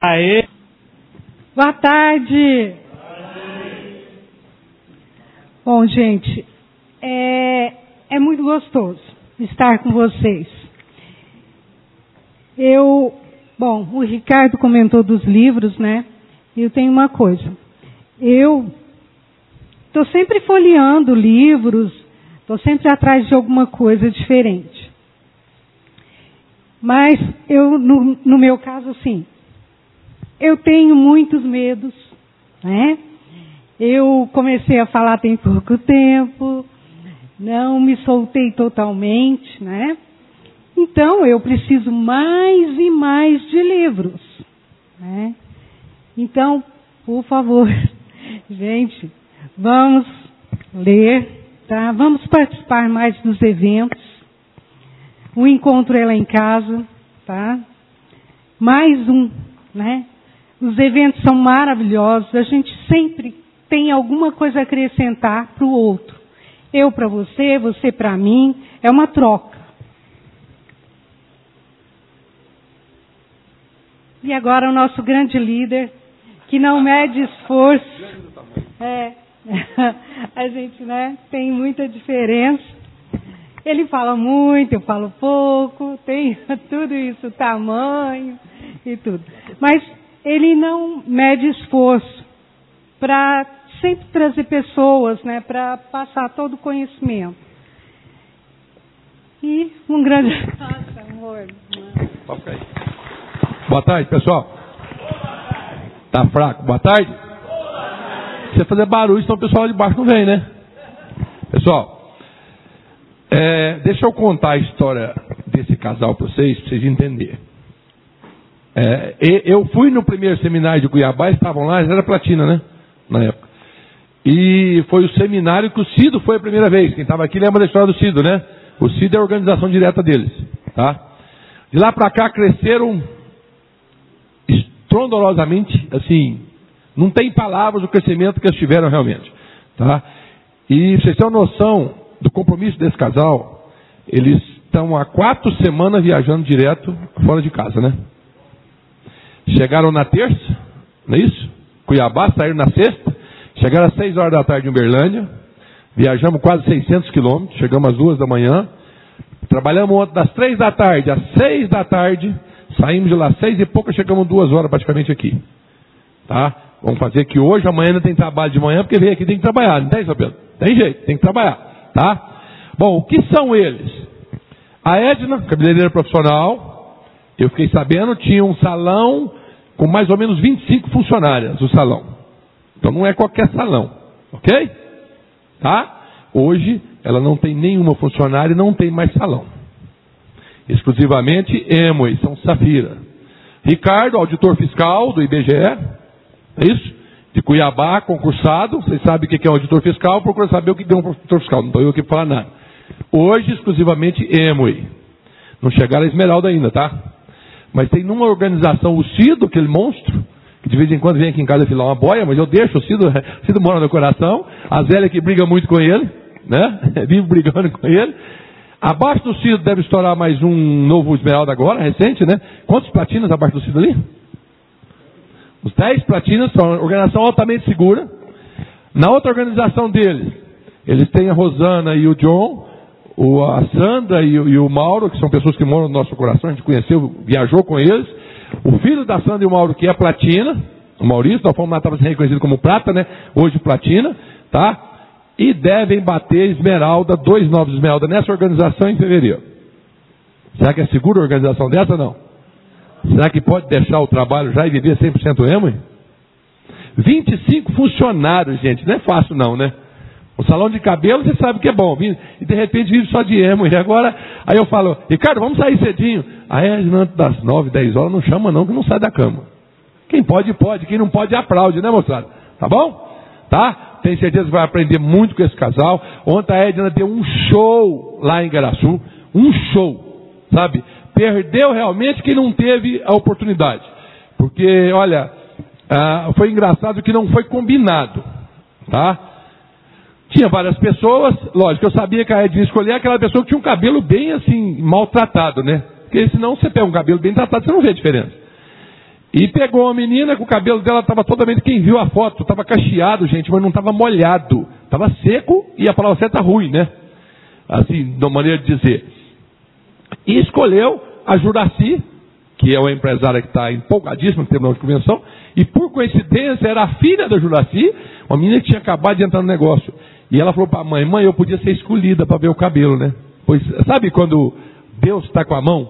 Aê! Boa tarde! Bom, gente, é, é muito gostoso estar com vocês. Eu, bom, o Ricardo comentou dos livros, né? Eu tenho uma coisa. Eu estou sempre folheando livros, estou sempre atrás de alguma coisa diferente. Mas eu, no, no meu caso, sim, eu tenho muitos medos, né? Eu comecei a falar tem pouco tempo, não me soltei totalmente, né? Então eu preciso mais e mais de livros, né? Então, por favor, gente, vamos ler, tá? Vamos participar mais dos eventos. O encontro é lá em casa, tá? Mais um, né? Os eventos são maravilhosos, a gente sempre tem alguma coisa a acrescentar para o outro. Eu para você, você para mim, é uma troca. E agora o nosso grande líder, que não mede esforço. É, a gente né, tem muita diferença. Ele fala muito, eu falo pouco, tem tudo isso, tamanho e tudo. Mas ele não mede esforço para sempre trazer pessoas, né, para passar todo o conhecimento. E um grande Nossa, amor. Boa tarde, pessoal. Tá fraco? Boa tarde. Você fazer barulho, senão o pessoal lá de baixo não vem, né? Pessoal, é, deixa eu contar a história desse casal para vocês, para vocês entenderem. É, eu fui no primeiro seminário de Cuiabá, estavam lá, era platina, né? Na época. E foi o seminário que o Cido foi a primeira vez. Quem estava aqui lembra da história do Cido, né? O Cido é a organização direta deles. Tá? De lá para cá cresceram estrondorosamente, assim, não tem palavras do crescimento que eles tiveram realmente. Tá? E vocês têm uma noção do compromisso desse casal, eles estão há quatro semanas viajando direto fora de casa, né? Chegaram na terça, não é isso? Cuiabá, saíram na sexta, chegaram às seis horas da tarde em Uberlândia, viajamos quase 600 quilômetros, chegamos às duas da manhã, trabalhamos ontem das três da tarde às seis da tarde, saímos de lá às seis e pouco, chegamos duas horas praticamente aqui. Tá? Vamos fazer que hoje, amanhã não tem trabalho de manhã, porque veio aqui tem que trabalhar, não tem, Pedro? Tem jeito, tem que trabalhar. Tá? Bom, o que são eles? A Edna, cabeleireira profissional, eu fiquei sabendo, tinha um salão com mais ou menos 25 funcionárias o salão. Então não é qualquer salão, ok? Tá? Hoje ela não tem nenhuma funcionária e não tem mais salão. Exclusivamente Emoi, São Safira. Ricardo, auditor fiscal do IBGE, é isso? De Cuiabá, concursado. Vocês sabem o que é um auditor fiscal, procura saber o que é um auditor fiscal. Não estou eu aqui para falar nada. Hoje, exclusivamente Emoi. Não chegaram a Esmeralda ainda, tá? Mas tem numa organização o Cido, aquele monstro, que de vez em quando vem aqui em casa filar uma boia, mas eu deixo o Cido, o Cido mora no coração. A Zélia que briga muito com ele, né? Vivo brigando com ele. Abaixo do Cido deve estourar mais um novo Esmeralda agora, recente, né? Quantos platinas abaixo do Cido ali? Os 10 platinas são uma organização altamente segura. Na outra organização deles, eles têm a Rosana e o John, o, a Sandra e, e, o Mauro, que são pessoas que moram no nosso coração, a gente conheceu, viajou com eles. O filho da Sandra e o Mauro, que é platina, o Maurício, nós fomos lá, estava sendo reconhecido como prata, né? Hoje platina, tá? E devem bater esmeralda, dois novos esmeralda nessa organização em fevereiro. Será que é segura a organização dessa não? Será que pode deixar o trabalho já e viver 100% emo? 25 funcionários, gente, não é fácil não, né? O salão de cabelo você sabe que é bom. E de repente vive só de emo. E agora, aí eu falo, Ricardo, vamos sair cedinho. Aí antes das 9, 10 horas não chama não, que não sai da cama. Quem pode, pode. Quem não pode, aplaude, né, moçada? Tá bom? Tá? Tenho certeza que vai aprender muito com esse casal. Ontem a Edna deu um show lá em Garaçu. Um show. Sabe? Perdeu realmente quem não teve a oportunidade. Porque, olha, ah, foi engraçado que não foi combinado. Tá? Tinha várias pessoas, lógico, eu sabia que a Edna escolher aquela pessoa que tinha um cabelo bem assim, maltratado, né? Porque senão você pega um cabelo bem tratado, você não vê a diferença. E pegou a menina que o cabelo dela estava totalmente. Quem viu a foto estava cacheado, gente, mas não estava molhado. Estava seco e a palavra certa ruim, né? Assim, de uma maneira de dizer. E escolheu a Juraci, que é uma empresária que está empolgadíssima no Tribunal de Convenção, e por coincidência era a filha da Juraci, uma menina que tinha acabado de entrar no negócio. E ela falou para a mãe: Mãe, eu podia ser escolhida para ver o cabelo, né? Pois, sabe quando Deus está com a mão?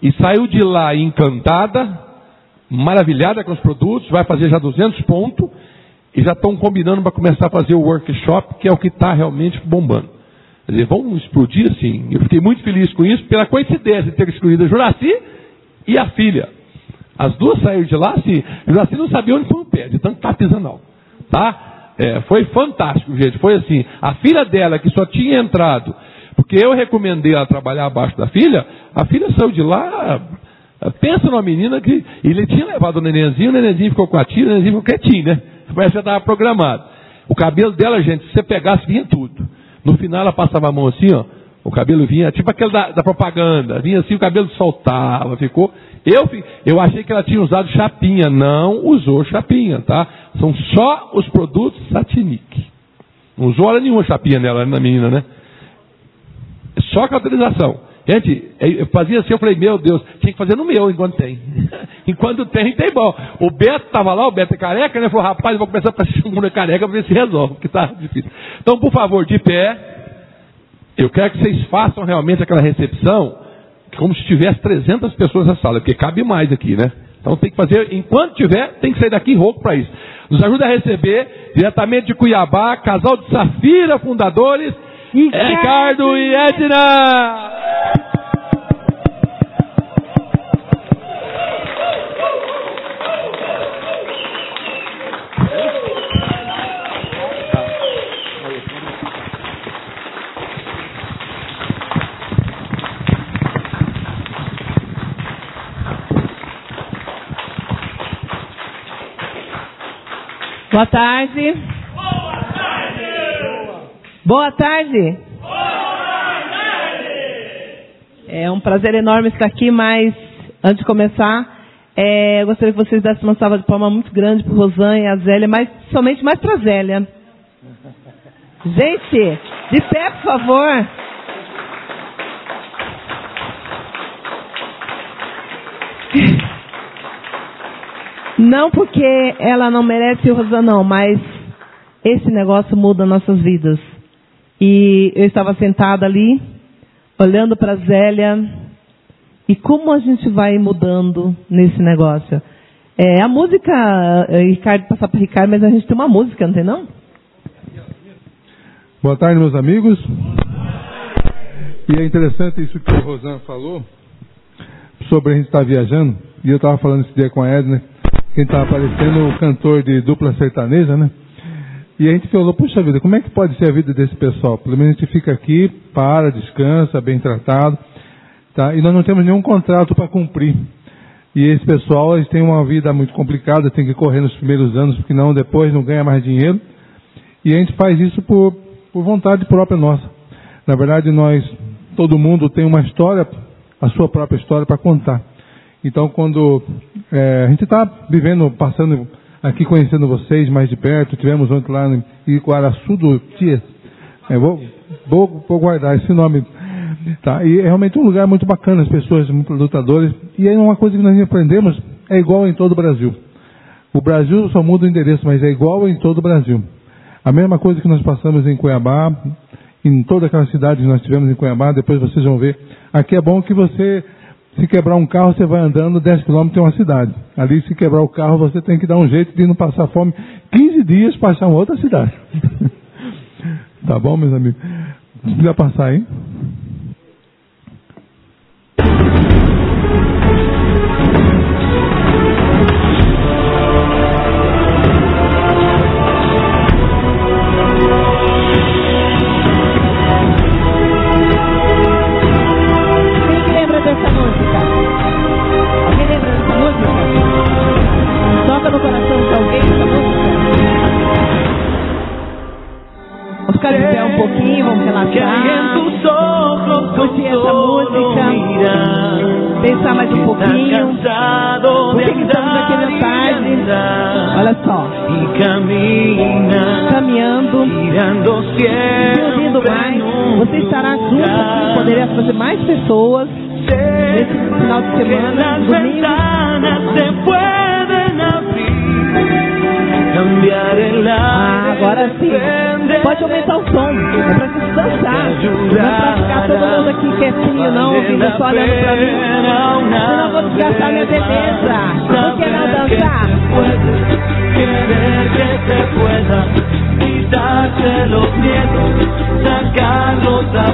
E saiu de lá encantada, maravilhada com os produtos, vai fazer já 200 pontos, e já estão combinando para começar a fazer o workshop, que é o que está realmente bombando. Quer dizer, vamos explodir assim. Eu fiquei muito feliz com isso, pela coincidência de ter escolhido a Juraci e a filha. As duas saíram de lá, assim, Juraci não sabia onde foi o pé, de tanto estar pisando. Tá? É, foi fantástico, gente. Foi assim, a filha dela, que só tinha entrado, porque eu recomendei ela trabalhar abaixo da filha, a filha saiu de lá, pensa numa menina que ele tinha levado o nenenzinho, o nenenzinho ficou com a tia, o nenenzinho ficou quietinho, né? Que já estava programado. O cabelo dela, gente, se você pegasse, vinha tudo. No final ela passava a mão assim, ó, o cabelo vinha, tipo aquele da, da propaganda, vinha assim, o cabelo soltava, ficou. Eu, eu achei que ela tinha usado chapinha. Não usou chapinha, tá? São só os produtos Satinic. Não usou hora nenhuma chapinha nela, na menina, né? Só caracterização. Gente, eu fazia assim, eu falei, meu Deus, tinha que fazer no meu enquanto tem. enquanto tem, tem bom. O Beto estava lá, o Beto é careca, né? Falou, rapaz, vou começar para chamar careca para ver se resolve, porque está difícil. Então, por favor, de pé. Eu quero que vocês façam realmente aquela recepção como se tivesse 300 pessoas na sala, porque cabe mais aqui, né? Então tem que fazer, enquanto tiver, tem que sair daqui rouco para isso. Nos ajuda a receber, diretamente de Cuiabá, casal de Safira, fundadores, Ricardo e Edna! Boa tarde. Boa tarde. Boa tarde. Boa tarde. É um prazer enorme estar aqui, mas antes de começar, é, eu gostaria que vocês dessem uma salva de palmas muito grande para Rosan e a Zélia, mas somente mais para a Zélia. Gente, de pé, por favor. Não porque ela não merece Rosa, não, mas esse negócio muda nossas vidas. E eu estava sentada ali, olhando para a Zélia, e como a gente vai mudando nesse negócio. É, a música, é, Ricardo, passar para Ricardo, mas a gente tem uma música, não tem não? Boa tarde, meus amigos. E é interessante isso que o Rosan falou, sobre a gente estar viajando, e eu estava falando esse dia com a Edna, quem estava aparecendo o cantor de dupla sertaneja, né? E a gente falou, puxa vida, como é que pode ser a vida desse pessoal? Pelo menos a gente fica aqui, para, descansa, bem tratado, tá? E nós não temos nenhum contrato para cumprir. E esse pessoal, eles têm uma vida muito complicada, tem que correr nos primeiros anos, porque não depois não ganha mais dinheiro. E a gente faz isso por, por vontade própria nossa. Na verdade, nós, todo mundo tem uma história, a sua própria história para contar. Então, quando é, a gente está vivendo, passando aqui, conhecendo vocês mais de perto, tivemos ontem lá em Iguaraçu do Tias, é, vou, vou, vou, guardar esse nome. Tá? E é realmente um lugar muito bacana, as pessoas muito lutadoras. E aí uma coisa que nós aprendemos é igual em todo o Brasil. O Brasil só muda o endereço, mas é igual em todo o Brasil. A mesma coisa que nós passamos em Cuiabá, em toda aquela cidade que nós tivemos em Cuiabá, depois vocês vão ver. Aqui é bom que você se quebrar um carro, você vai andando 10 quilômetros tem uma cidade. Ali, se quebrar o carro, você tem que dar um jeito de não passar fome 15 dias para achar uma outra cidade. tá bom, meus amigos? Se quiser passar aí. Não é pra ficar todo mundo aqui quietinho, não, ouvindo só olhando pra mim. Senão eu vou desgastar minha beleza. Não dançar? Querer que se pueda quitarse los miedos, sacarlos afuera,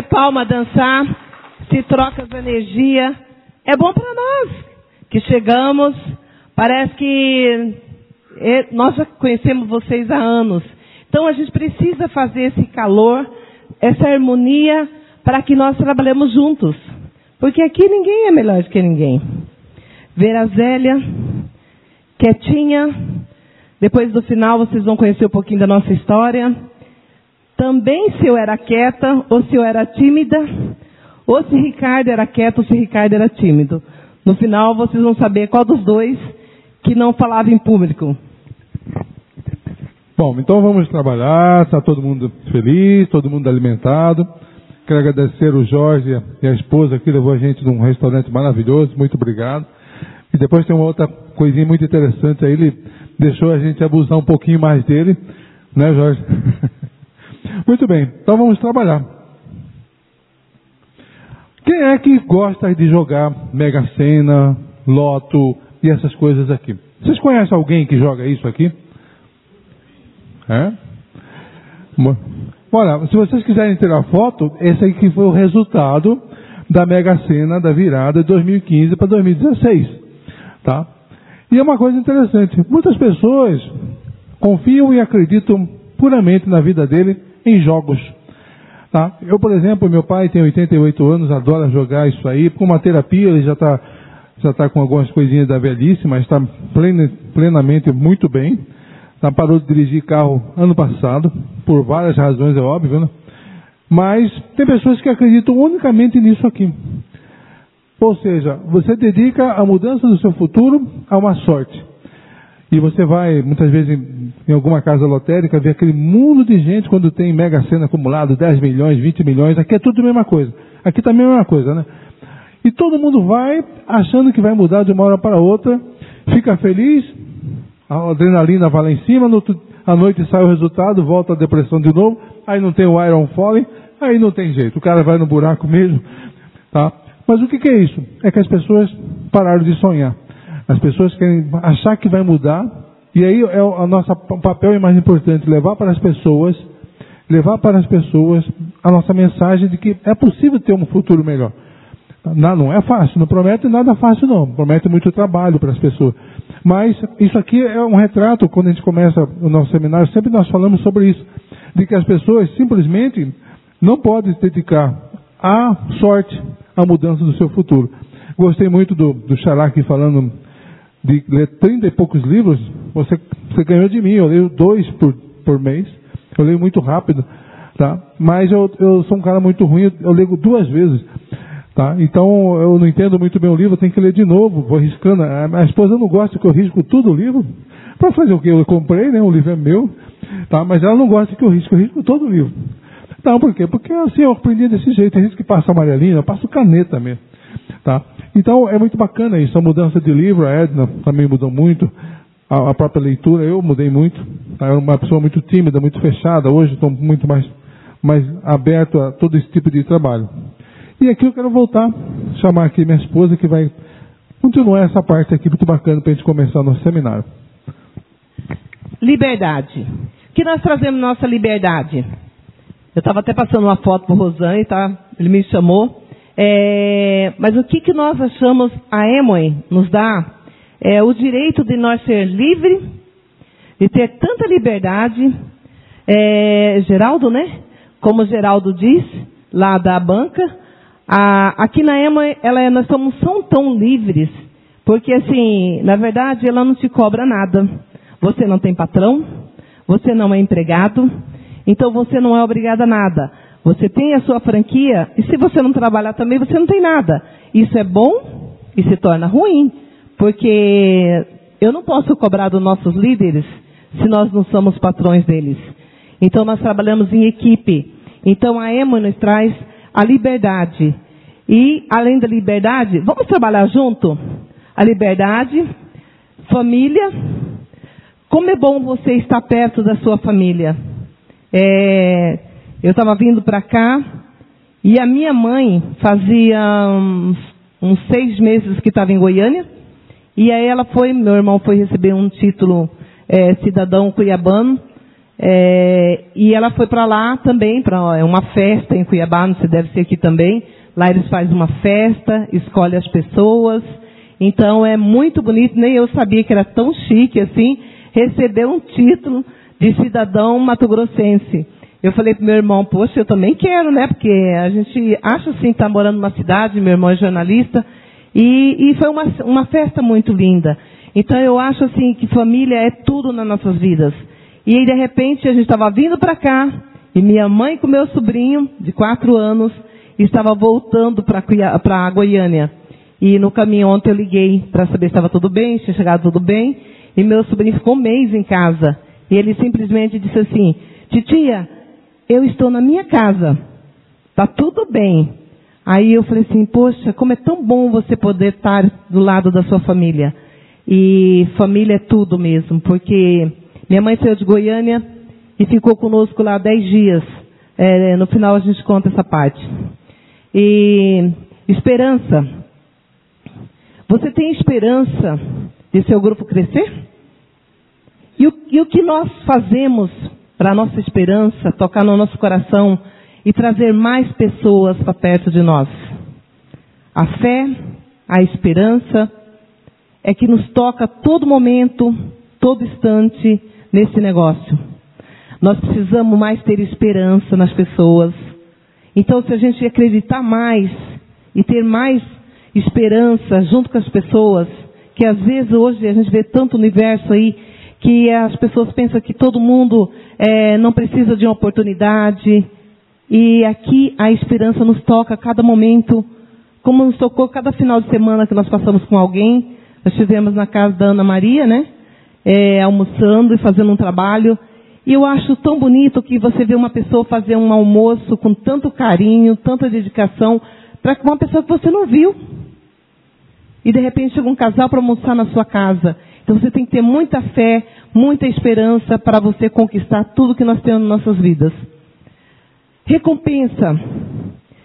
Bater palma, dançar, se troca as energias. É bom para nós que chegamos. Parece que é, nós já conhecemos vocês há anos. Então a gente precisa fazer esse calor, essa harmonia, para que nós trabalhemos juntos. Porque aqui ninguém é melhor do que ninguém. Ver a Zélia, quietinha. Depois do final vocês vão conhecer um pouquinho da nossa história. Também se eu era quieta ou se eu era tímida, ou se Ricardo era quieto ou se Ricardo era tímido. No final vocês vão saber qual dos dois que não falava em público. Bom, então vamos trabalhar, está todo mundo feliz, todo mundo alimentado. Quero agradecer o Jorge e a esposa que levou a gente num restaurante maravilhoso, muito obrigado. E depois tem uma outra coisinha muito interessante aí, ele deixou a gente abusar um pouquinho mais dele, né Jorge? muito bem, então vamos trabalhar. Quem é que gosta de jogar Mega Sena, Loto e essas coisas aqui? Vocês conhecem alguém que joga isso aqui? É? Olha, se vocês quiserem tirar foto, esse aí que foi o resultado da Mega Sena da virada de 2015 para 2016. Tá? E é uma coisa interessante. Muitas pessoas confiam e acreditam puramente na vida dele em jogos. Tá? Eu, por exemplo, meu pai tem 88 anos, adora jogar isso aí. Com uma terapia, ele já está já tá com algumas coisinhas da velhice, mas está plena- plenamente muito bem. Tá, parou de dirigir carro ano passado, por várias razões, é óbvio, né? Mas tem pessoas que acreditam unicamente nisso aqui. Ou seja, você dedica a mudança do seu futuro a uma sorte. E você vai, muitas vezes, em, alguma casa lotérica, ver aquele mundo de gente quando tem mega sena acumulado, 10 milhões, 20 milhões. Aqui é tudo a mesma coisa. Aqui também é a mesma coisa, né? E todo mundo vai achando que vai mudar de uma hora para outra, fica feliz, a adrenalina vai lá em cima, no, outro- à noite sai o resultado, volta a depressão de novo, aí não tem o iron falling, aí não tem jeito, o cara vai no buraco mesmo, tá? Mas o que, que é isso? É que as pessoas pararam de sonhar. As pessoas querem achar que vai mudar, e aí é o nosso papel é mais importante, levar para as pessoas, levar para as pessoas a nossa mensagem de que é possível ter um futuro melhor. Não, não é fácil, não promete nada fácil não, promete muito trabalho para as pessoas. Mas isso aqui é um retrato, quando a gente começa o nosso seminário, sempre nós falamos sobre isso, de que as pessoas simplesmente não podem se dedicar à sorte, à mudança do seu futuro. Gostei muito do, do Xará aqui falando de ler 30 e poucos livros, você, você ganhou de mim. Eu leio dois por, por mês. Eu leio muito rápido, tá? Mas eu, eu sou um cara muito ruim, eu leio duas vezes. Tá? Então eu não entendo muito bem o livro, eu tenho que ler de novo, vou riscando. A minha esposa não gosta que eu risco tudo o livro. Para fazer o que? Eu comprei, né? O livro é meu, tá? mas ela não gosta que eu risco, eu risco todo o livro. Não, por quê? Porque assim eu aprendi desse jeito. Tem gente que passa amarelinha, eu passo caneta mesmo. Tá? Então é muito bacana isso, a mudança de livro, a Edna também mudou muito, a, a própria leitura, eu mudei muito. Tá? Eu era uma pessoa muito tímida, muito fechada, hoje estou muito mais, mais aberto a todo esse tipo de trabalho. E aqui eu quero voltar, chamar aqui minha esposa que vai continuar essa parte aqui muito bacana para a gente começar o nosso seminário. Liberdade. O que nós trazemos nossa liberdade? Eu estava até passando uma foto para o Rosane, tá? ele me chamou. É, mas o que, que nós achamos a Emoy nos dá? É o direito de nós ser livre, de ter tanta liberdade. É, Geraldo, né? Como Geraldo diz, lá da banca, a, aqui na Emoy, ela, é, nós somos tão, tão livres, porque assim, na verdade, ela não te cobra nada. Você não tem patrão, você não é empregado, então você não é obrigado a nada. Você tem a sua franquia e se você não trabalhar também, você não tem nada. Isso é bom e se torna ruim, porque eu não posso cobrar dos nossos líderes se nós não somos patrões deles. Então nós trabalhamos em equipe. Então a EMO nos traz a liberdade. E além da liberdade, vamos trabalhar junto? A liberdade, família. Como é bom você estar perto da sua família. É, eu estava vindo para cá e a minha mãe fazia uns, uns seis meses que estava em Goiânia. E aí ela foi, meu irmão foi receber um título é, cidadão cuiabano. É, e ela foi para lá também, para é uma festa em Cuiabá, não se deve ser aqui também. Lá eles fazem uma festa, escolhem as pessoas. Então é muito bonito, nem eu sabia que era tão chique assim, receber um título de cidadão mato-grossense. Eu falei pro meu irmão, poxa, eu também quero, né? Porque a gente acha assim, tá morando numa cidade, meu irmão é jornalista, e, e foi uma, uma festa muito linda. Então eu acho assim que família é tudo nas nossas vidas. E aí, de repente, a gente estava vindo para cá, e minha mãe com meu sobrinho, de quatro anos, estava voltando para Goiânia. E no caminho ontem eu liguei para saber se estava tudo bem, se tinha chegado tudo bem. E meu sobrinho ficou um mês em casa. E ele simplesmente disse assim: Titia, eu estou na minha casa, está tudo bem. Aí eu falei assim: Poxa, como é tão bom você poder estar do lado da sua família. E família é tudo mesmo, porque minha mãe saiu de Goiânia e ficou conosco lá dez dias. É, no final a gente conta essa parte. E esperança. Você tem esperança de seu grupo crescer? E o, e o que nós fazemos para a nossa esperança tocar no nosso coração e trazer mais pessoas para perto de nós? A fé, a esperança, é que nos toca todo momento, todo instante nesse negócio. Nós precisamos mais ter esperança nas pessoas. Então, se a gente acreditar mais e ter mais esperança junto com as pessoas, que às vezes hoje a gente vê tanto universo aí que as pessoas pensam que todo mundo é, não precisa de uma oportunidade. E aqui a esperança nos toca a cada momento, como nos tocou cada final de semana que nós passamos com alguém. Nós estivemos na casa da Ana Maria, né? É, almoçando e fazendo um trabalho. E eu acho tão bonito que você vê uma pessoa fazer um almoço com tanto carinho, tanta dedicação, para uma pessoa que você não viu. E de repente chega um casal para almoçar na sua casa. Então você tem que ter muita fé, muita esperança para você conquistar tudo que nós temos nas nossas vidas. Recompensa.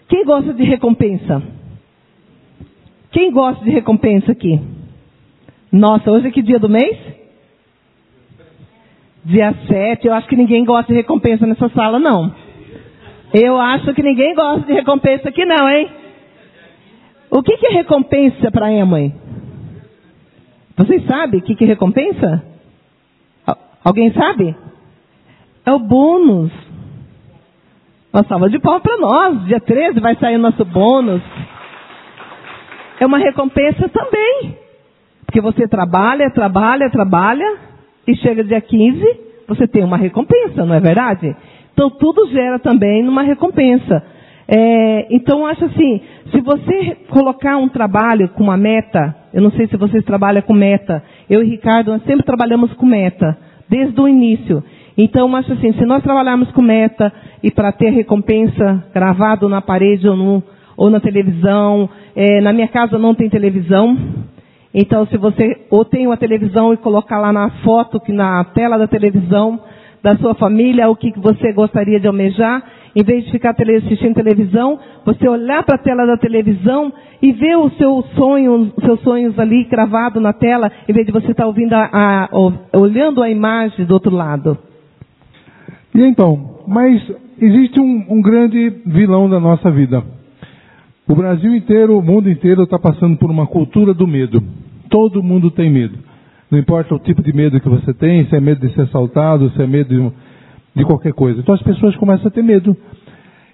Quem gosta de recompensa? Quem gosta de recompensa aqui? Nossa, hoje é que dia do mês? Dia 7. Eu acho que ninguém gosta de recompensa nessa sala, não. Eu acho que ninguém gosta de recompensa aqui, não, hein? O que, que é recompensa para a mãe? Vocês sabem o que, que recompensa? Alguém sabe? É o bônus. Uma salva de palmas para nós. Dia 13 vai sair o nosso bônus. É uma recompensa também. Porque você trabalha, trabalha, trabalha, e chega dia 15, você tem uma recompensa, não é verdade? Então tudo gera também uma recompensa. É, então acho assim, se você colocar um trabalho com uma meta, eu não sei se vocês trabalham com meta, eu e Ricardo nós sempre trabalhamos com meta, desde o início. Então acho assim, se nós trabalharmos com meta e para ter recompensa gravado na parede ou, no, ou na televisão, é, na minha casa não tem televisão, então se você ou tem uma televisão e colocar lá na foto, que na tela da televisão da sua família, o que você gostaria de almejar, em vez de ficar assistindo televisão, você olhar para a tela da televisão e ver os seus sonhos, os seus sonhos ali cravado na tela, em vez de você estar tá ouvindo a, a, olhando a imagem do outro lado. E então, mas existe um, um grande vilão da nossa vida. O Brasil inteiro, o mundo inteiro está passando por uma cultura do medo. Todo mundo tem medo. Não importa o tipo de medo que você tem, se é medo de ser assaltado, se é medo de de qualquer coisa. Então as pessoas começam a ter medo.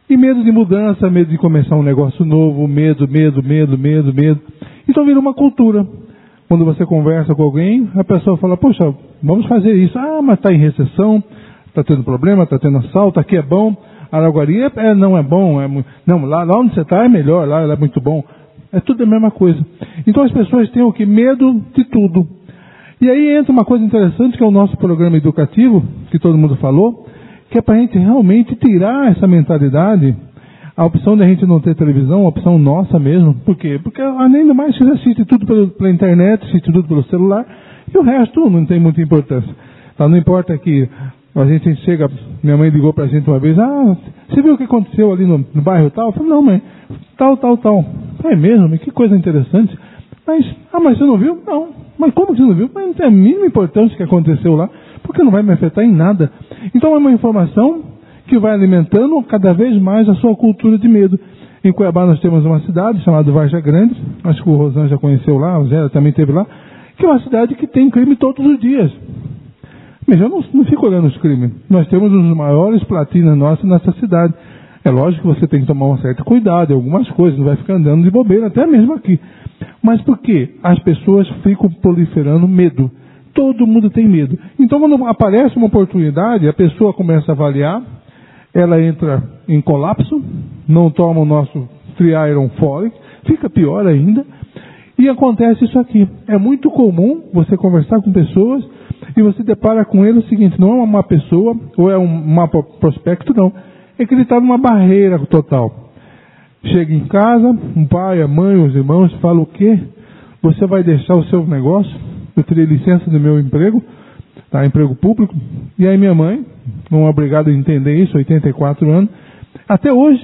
E medo de mudança, medo de começar um negócio novo, medo, medo, medo, medo, medo. Então vira uma cultura. Quando você conversa com alguém, a pessoa fala, poxa, vamos fazer isso. Ah, mas está em recessão, está tendo problema, está tendo assalto, aqui é bom. Araguari é, é, não é bom, é, não, lá, lá onde você está é melhor, lá é muito bom. É tudo a mesma coisa. Então as pessoas têm o que? Medo de tudo. E aí entra uma coisa interessante que é o nosso programa educativo, que todo mundo falou, que é para a gente realmente tirar essa mentalidade, a opção de a gente não ter televisão, a opção nossa mesmo. Por quê? Porque do mais você assiste tudo pela internet, assiste tudo pelo celular, e o resto não tem muita importância. Tá? Não importa que a gente chega, minha mãe ligou para a gente uma vez, ah, você viu o que aconteceu ali no, no bairro tal? Eu falei, não, mãe, tal, tal, tal. É mesmo, que coisa interessante. Mas, ah, mas você não viu? Não. Mas como você não viu? Mas não tem a mínima importância que aconteceu lá porque não vai me afetar em nada. Então é uma informação que vai alimentando cada vez mais a sua cultura de medo. Em Cuiabá nós temos uma cidade chamada Varja Grande, acho que o Rosan já conheceu lá, o Zé também teve lá, que é uma cidade que tem crime todos os dias. Mas eu não, não fico olhando os crimes. Nós temos os maiores platinas nossos nessa cidade. É lógico que você tem que tomar um certo cuidado em algumas coisas, não vai ficar andando de bobeira, até mesmo aqui. Mas por quê? As pessoas ficam proliferando medo. Todo mundo tem medo. Então, quando aparece uma oportunidade, a pessoa começa a avaliar, ela entra em colapso, não toma o nosso triiron folic, fica pior ainda, e acontece isso aqui. É muito comum você conversar com pessoas e você depara com ele o seguinte: não é uma pessoa ou é um mapa prospecto, não. É que ele está numa barreira total. Chega em casa, um pai, a mãe, os irmãos falam o quê? Você vai deixar o seu negócio? eu tirei licença do meu emprego, tá, emprego público, e aí minha mãe, não é obrigada a entender isso, 84 anos, até hoje,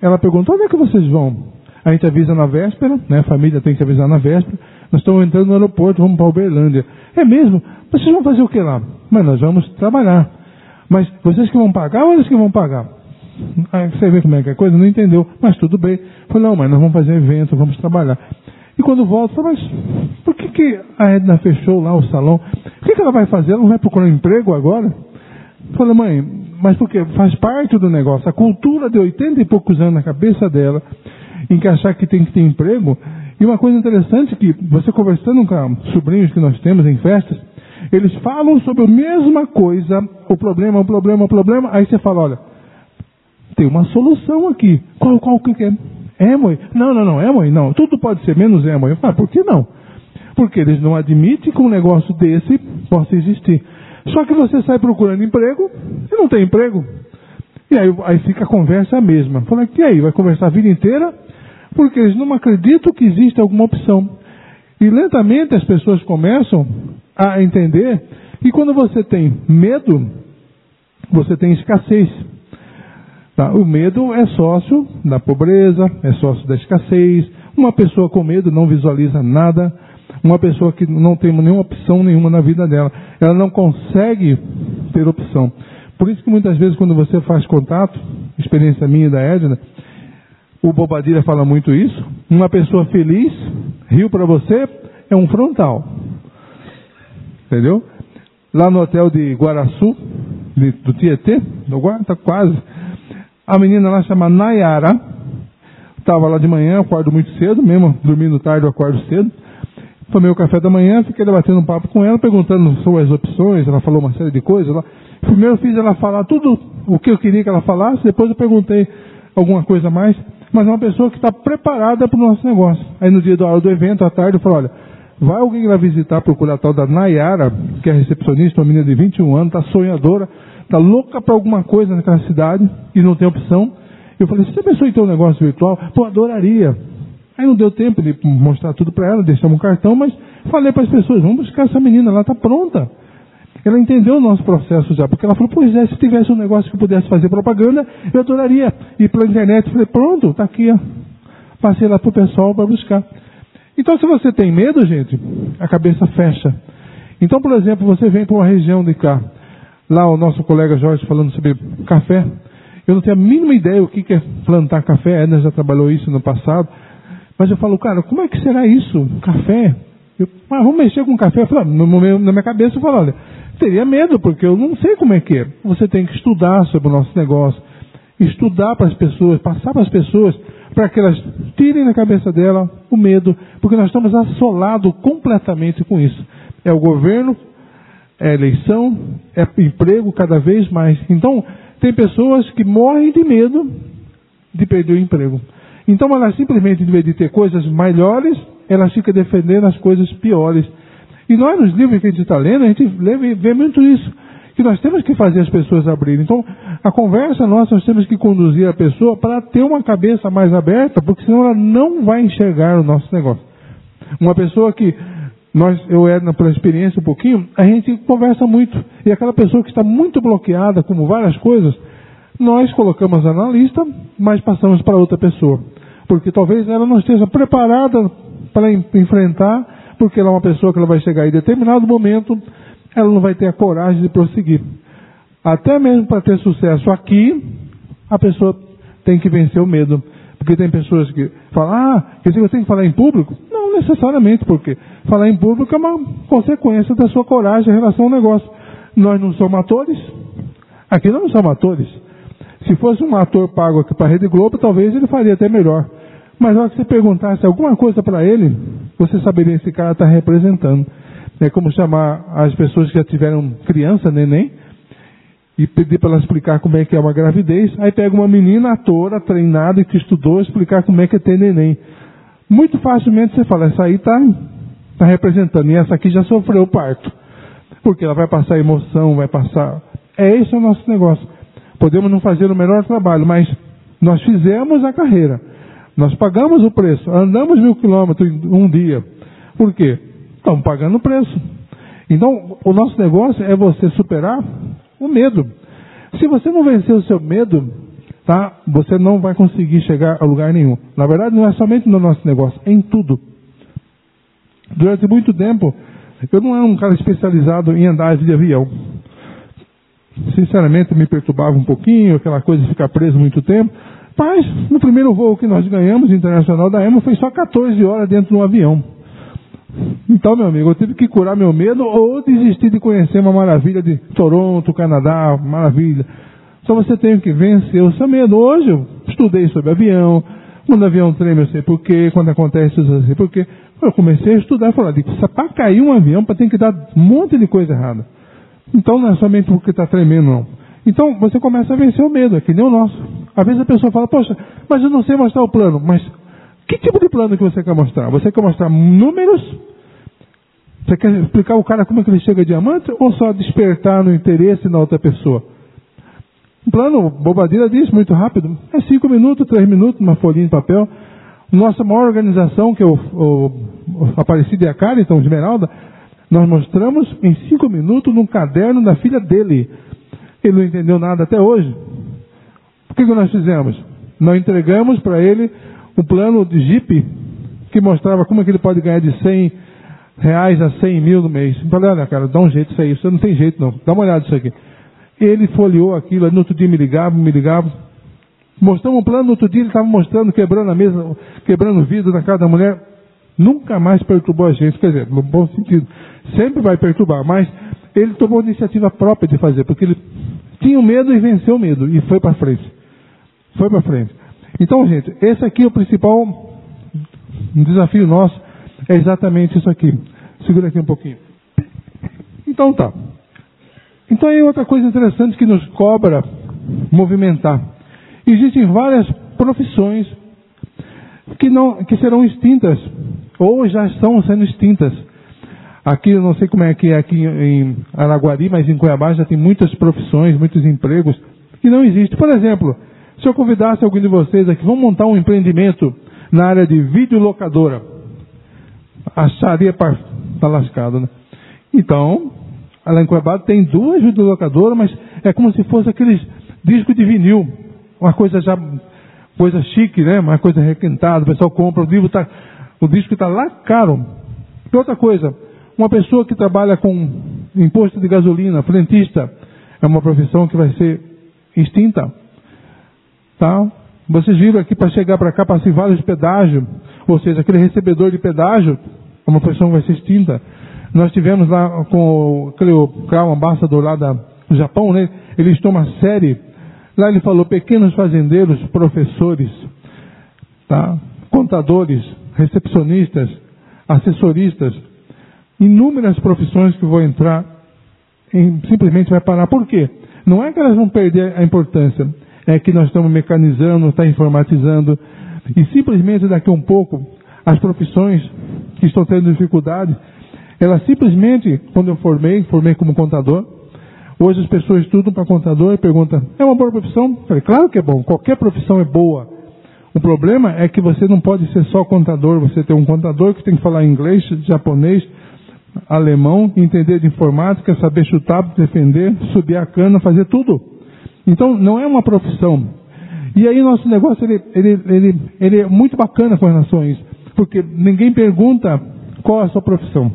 ela perguntou, onde é que vocês vão? A gente avisa na véspera, né, a família tem que avisar na véspera, nós estamos entrando no aeroporto, vamos para Uberlândia. É mesmo? Vocês vão fazer o que lá? Mas nós vamos trabalhar. Mas vocês que vão pagar ou eles que vão pagar? Aí você vê como é que é a coisa, não entendeu. Mas tudo bem. Falei, não, mas nós vamos fazer evento, vamos trabalhar. E quando volta, mas por que, que a Edna fechou lá o salão? O que, que ela vai fazer? Ela não vai procurar um emprego agora? Falei, mãe, mas porque faz parte do negócio. A cultura de 80 e poucos anos na cabeça dela, em que achar que tem que ter emprego. E uma coisa interessante que você conversando com sobrinhos que nós temos em festas, eles falam sobre a mesma coisa, o problema, o problema, o problema. Aí você fala, olha, tem uma solução aqui. Qual, qual que é? Emoi? Não, não, não, Emoi não. Tudo pode ser menos Emoi. Ah, por que não? Porque eles não admitem que um negócio desse possa existir. Só que você sai procurando emprego e não tem emprego. E aí, aí fica a conversa mesma. Fala, e aí, vai conversar a vida inteira? Porque eles não acreditam que existe alguma opção. E lentamente as pessoas começam a entender que quando você tem medo, você tem escassez. Tá? O medo é sócio da pobreza, é sócio da escassez. Uma pessoa com medo não visualiza nada. Uma pessoa que não tem nenhuma opção nenhuma na vida dela, ela não consegue ter opção. Por isso que muitas vezes quando você faz contato, experiência minha e da Edna, o Bobadilha fala muito isso. Uma pessoa feliz, rio para você, é um frontal. Entendeu? Lá no hotel de Guaraçu, de, do Tietê, do Guarda, quase, a menina lá chama Nayara. Estava lá de manhã, acordo muito cedo, mesmo dormindo tarde eu acordo cedo. tomei o café da manhã, fiquei debatendo um papo com ela, perguntando sobre as opções, ela falou uma série de coisas lá. Primeiro eu fiz ela falar tudo o que eu queria que ela falasse, depois eu perguntei alguma coisa a mais, mas é uma pessoa que está preparada para o nosso negócio. Aí no dia do, do evento, à tarde, eu falei, olha, vai alguém lá visitar, procurar a tal da Nayara, que é recepcionista, uma menina de 21 anos, está sonhadora, está louca para alguma coisa naquela cidade e não tem opção. Eu falei, você pensou em ter um negócio virtual? Pô, adoraria. Aí não deu tempo de mostrar tudo para ela, deixamos um cartão, mas falei para as pessoas, vamos buscar essa menina, ela está pronta. Ela entendeu o nosso processo já, porque ela falou, pois é, se tivesse um negócio que eu pudesse fazer propaganda, eu adoraria ir pela internet. Falei, pronto, está aqui, ó. Passei lá para o pessoal para buscar. Então, se você tem medo, gente, a cabeça fecha. Então, por exemplo, você vem para uma região de cá, lá o nosso colega Jorge falando sobre café. Eu não tenho a mínima ideia o que é plantar café, a Edna já trabalhou isso no passado. Mas eu falo, cara, como é que será isso? Café? Eu, ah, vamos mexer com café? Eu falo, na minha cabeça eu falo, olha, teria medo, porque eu não sei como é que é. Você tem que estudar sobre o nosso negócio, estudar para as pessoas, passar para as pessoas, para que elas tirem da cabeça dela o medo, porque nós estamos assolados completamente com isso. É o governo, é eleição, é emprego cada vez mais. Então, tem pessoas que morrem de medo de perder o emprego. Então ela simplesmente, em vez de ter coisas melhores, ela fica defendendo as coisas piores. E nós, nos livros que a gente está lendo, a gente vê muito isso. Que nós temos que fazer as pessoas abrirem. Então, a conversa nossa, nós temos que conduzir a pessoa para ter uma cabeça mais aberta, porque senão ela não vai enxergar o nosso negócio. Uma pessoa que nós, eu era pela experiência um pouquinho, a gente conversa muito. E aquela pessoa que está muito bloqueada, como várias coisas, nós colocamos ela na lista, mas passamos para outra pessoa porque talvez ela não esteja preparada para enfrentar, porque ela é uma pessoa que ela vai chegar em determinado momento, ela não vai ter a coragem de prosseguir. Até mesmo para ter sucesso aqui, a pessoa tem que vencer o medo. Porque tem pessoas que falam, ah, quer dizer, eu tenho que falar em público? Não necessariamente, porque falar em público é uma consequência da sua coragem em relação ao negócio. Nós não somos atores. Aqui não somos atores. Se fosse um ator pago aqui para a Rede Globo, talvez ele faria até melhor. Mas na hora que você perguntasse alguma coisa para ele, você saberia esse cara está representando. É como chamar as pessoas que já tiveram criança, neném, e pedir para ela explicar como é que é uma gravidez. Aí pega uma menina atora, treinada que estudou, explicar como é que é ter neném. Muito facilmente você fala, essa aí está tá representando, e essa aqui já sofreu o parto. Porque ela vai passar emoção, vai passar. É esse o nosso negócio. Podemos não fazer o melhor trabalho, mas nós fizemos a carreira. Nós pagamos o preço, andamos mil quilômetros em um dia. Por quê? Estamos pagando o preço. Então, o nosso negócio é você superar o medo. Se você não vencer o seu medo, tá? Você não vai conseguir chegar a lugar nenhum. Na verdade, não é somente no nosso negócio, é em tudo. Durante muito tempo, eu não era um cara especializado em andar de avião. Sinceramente, me perturbava um pouquinho, aquela coisa de ficar preso muito tempo. Mas, no primeiro voo que nós ganhamos, internacional da EMA, foi só 14 horas dentro de um avião. Então, meu amigo, eu tive que curar meu medo ou desistir de conhecer uma maravilha de Toronto, Canadá, maravilha. Só você tem que vencer o seu medo. Hoje eu estudei sobre avião, quando o avião treme eu sei porquê, quando acontece eu sei porquê. Eu comecei a estudar e falar, para cair um avião, ter que dar um monte de coisa errada. Então não é somente porque está tremendo, não. Então você começa a vencer o medo, é que nem o nosso. Às vezes a pessoa fala, poxa, mas eu não sei mostrar o plano. Mas que tipo de plano que você quer mostrar? Você quer mostrar números? Você quer explicar o cara como é que ele chega a diamante? Ou só despertar no interesse na outra pessoa? Um plano, bobadeira diz, muito rápido. É cinco minutos, três minutos, uma folhinha de papel. Nossa maior organização, que é o, o, Aparecida e a então Esmeralda, nós mostramos em cinco minutos num caderno da filha dele. Ele não entendeu nada até hoje. O que, que nós fizemos? Nós entregamos para ele um plano de Jeep que mostrava como é que ele pode ganhar de 100 reais a 100 mil no mês. Eu falei, olha cara, dá um jeito isso aí, você não tem jeito não, dá uma olhada nisso aqui. Ele folheou aquilo, no outro dia me ligava, me ligava. Mostramos um plano, no outro dia ele estava mostrando, quebrando a mesa, quebrando o vidro na casa da mulher. Nunca mais perturbou a gente, quer dizer, no bom sentido. Sempre vai perturbar, mas ele tomou iniciativa própria de fazer, porque ele tinha o medo e venceu o medo e foi para frente. Foi para frente. Então, gente, esse aqui é o principal desafio nosso, é exatamente isso aqui. Segura aqui um pouquinho. Então tá. Então aí outra coisa interessante que nos cobra movimentar. Existem várias profissões que, não, que serão extintas, ou já estão sendo extintas. Aqui, eu não sei como é que é aqui em Araguari, mas em Cuiabá já tem muitas profissões, muitos empregos que não existem. Por exemplo, se eu convidasse alguém de vocês aqui, vamos montar um empreendimento na área de videolocadora. Acharia para tá lascado, né? Então, lá em Cuiabá tem duas videolocadoras, mas é como se fosse aqueles discos de vinil. Uma coisa já, coisa chique, né? Uma coisa requentada, o pessoal compra, o livro tá, o disco está lá caro. E outra coisa, uma pessoa que trabalha com imposto de gasolina, frentista, é uma profissão que vai ser extinta. Tá? Vocês viram aqui para chegar para cá, para vários de pedágio, ou seja, aquele recebedor de pedágio, é uma profissão que vai ser extinta. Nós tivemos lá com aquele Crown Ambassador lá do Japão, né? Ele estou uma série. Lá ele falou pequenos fazendeiros, professores, tá? contadores, recepcionistas, assessoristas, inúmeras profissões que vão entrar em, simplesmente vai parar. Por quê? Não é que elas vão perder a importância, é que nós estamos mecanizando, está informatizando, e simplesmente daqui a um pouco, as profissões que estão tendo dificuldade, elas simplesmente, quando eu formei, formei como contador, hoje as pessoas estudam para contador e perguntam, é uma boa profissão? Eu falei, claro que é bom, qualquer profissão é boa. O problema é que você não pode ser só contador, você tem um contador que tem que falar inglês, japonês, alemão, entender de informática, saber chutar, defender, subir a cana, fazer tudo. Então, não é uma profissão. E aí nosso negócio, ele, ele, ele, ele é muito bacana com relação a isso. Porque ninguém pergunta qual é a sua profissão.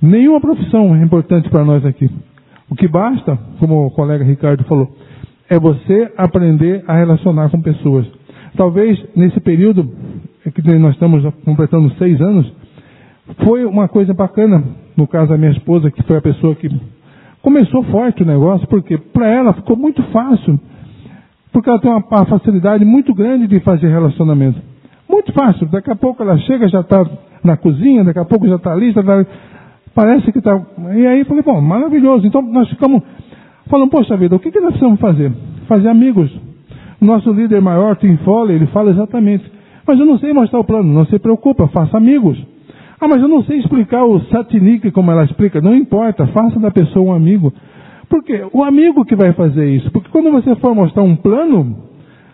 Nenhuma profissão é importante para nós aqui. O que basta, como o colega Ricardo falou, é você aprender a relacionar com pessoas. Talvez nesse período que nós estamos completando seis anos, foi uma coisa bacana, no caso da minha esposa, que foi a pessoa que começou forte o negócio, porque para ela ficou muito fácil, porque ela tem uma, facilidade muito grande de fazer relacionamento. Muito fácil. Daqui a pouco ela chega, já está na cozinha, daqui a pouco já está ali, já tá, parece que está. E aí falei, bom, maravilhoso. Então nós ficamos falando, poxa vida, o que, que nós precisamos fazer? Fazer amigos. Nosso líder maior, Tim Foley, ele fala exatamente. Mas eu não sei mostrar o plano, não se preocupa, faça amigos. Ah, mas eu não sei explicar o Satinik como ela explica. Não importa, faça da pessoa um amigo. Por quê? O amigo que vai fazer isso. Porque quando você for mostrar um plano,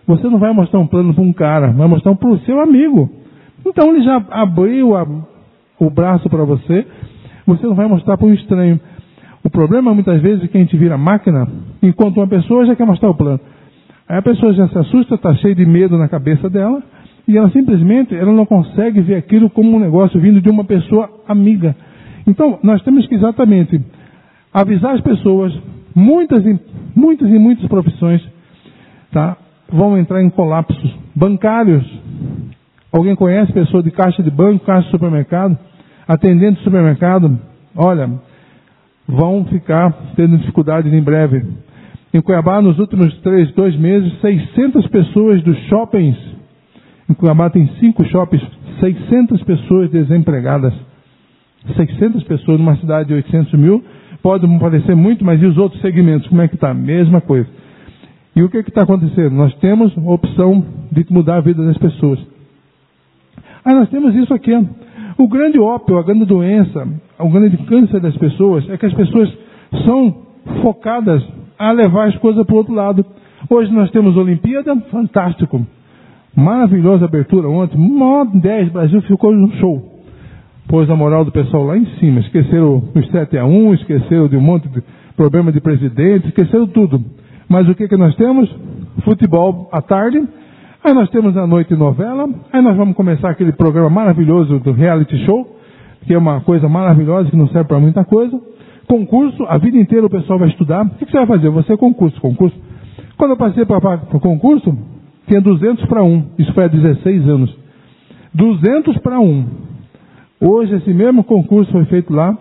você não vai mostrar um plano para um cara, vai mostrar para o seu amigo. Então ele já abriu a, o braço para você, você não vai mostrar para um estranho. O problema muitas vezes é que a gente vira máquina, enquanto uma pessoa já quer mostrar o plano. Aí a pessoa já se assusta, está cheia de medo na cabeça dela, e ela simplesmente ela não consegue ver aquilo como um negócio vindo de uma pessoa amiga. Então, nós temos que exatamente avisar as pessoas, muitas e muitas e muitas profissões, tá, vão entrar em colapsos bancários. Alguém conhece pessoa de caixa de banco, caixa de supermercado, atendente de supermercado? Olha, vão ficar tendo dificuldades em breve. Em Cuiabá, nos últimos três, dois meses, 600 pessoas dos shoppings em Cuiabá tem cinco shoppings, 600 pessoas desempregadas. 600 pessoas numa cidade de 800 mil. Pode parecer muito, mas e os outros segmentos? Como é que está? Mesma coisa. E o que está acontecendo? Nós temos a opção de mudar a vida das pessoas. Aí nós temos isso aqui. O grande ópio, a grande doença, o grande câncer das pessoas é que as pessoas são focadas a levar as coisas para o outro lado. Hoje nós temos Olimpíada, fantástico. Maravilhosa abertura ontem. Mó 10, Brasil ficou no show. Pôs a moral do pessoal lá em cima. Esqueceram os 7 a 1, esqueceram de um monte de problema de presidente, esqueceram tudo. Mas o que, que nós temos? Futebol à tarde. Aí nós temos a noite novela. Aí nós vamos começar aquele programa maravilhoso do reality show, que é uma coisa maravilhosa que não serve para muita coisa. Concurso, a vida inteira o pessoal vai estudar. O que, você vai fazer? Você é concurso, concurso. Quando eu passei para o concurso, tinha 200 para 1. Isso foi há 16 anos. 200 para 1. Hoje, esse mesmo concurso foi feito lá.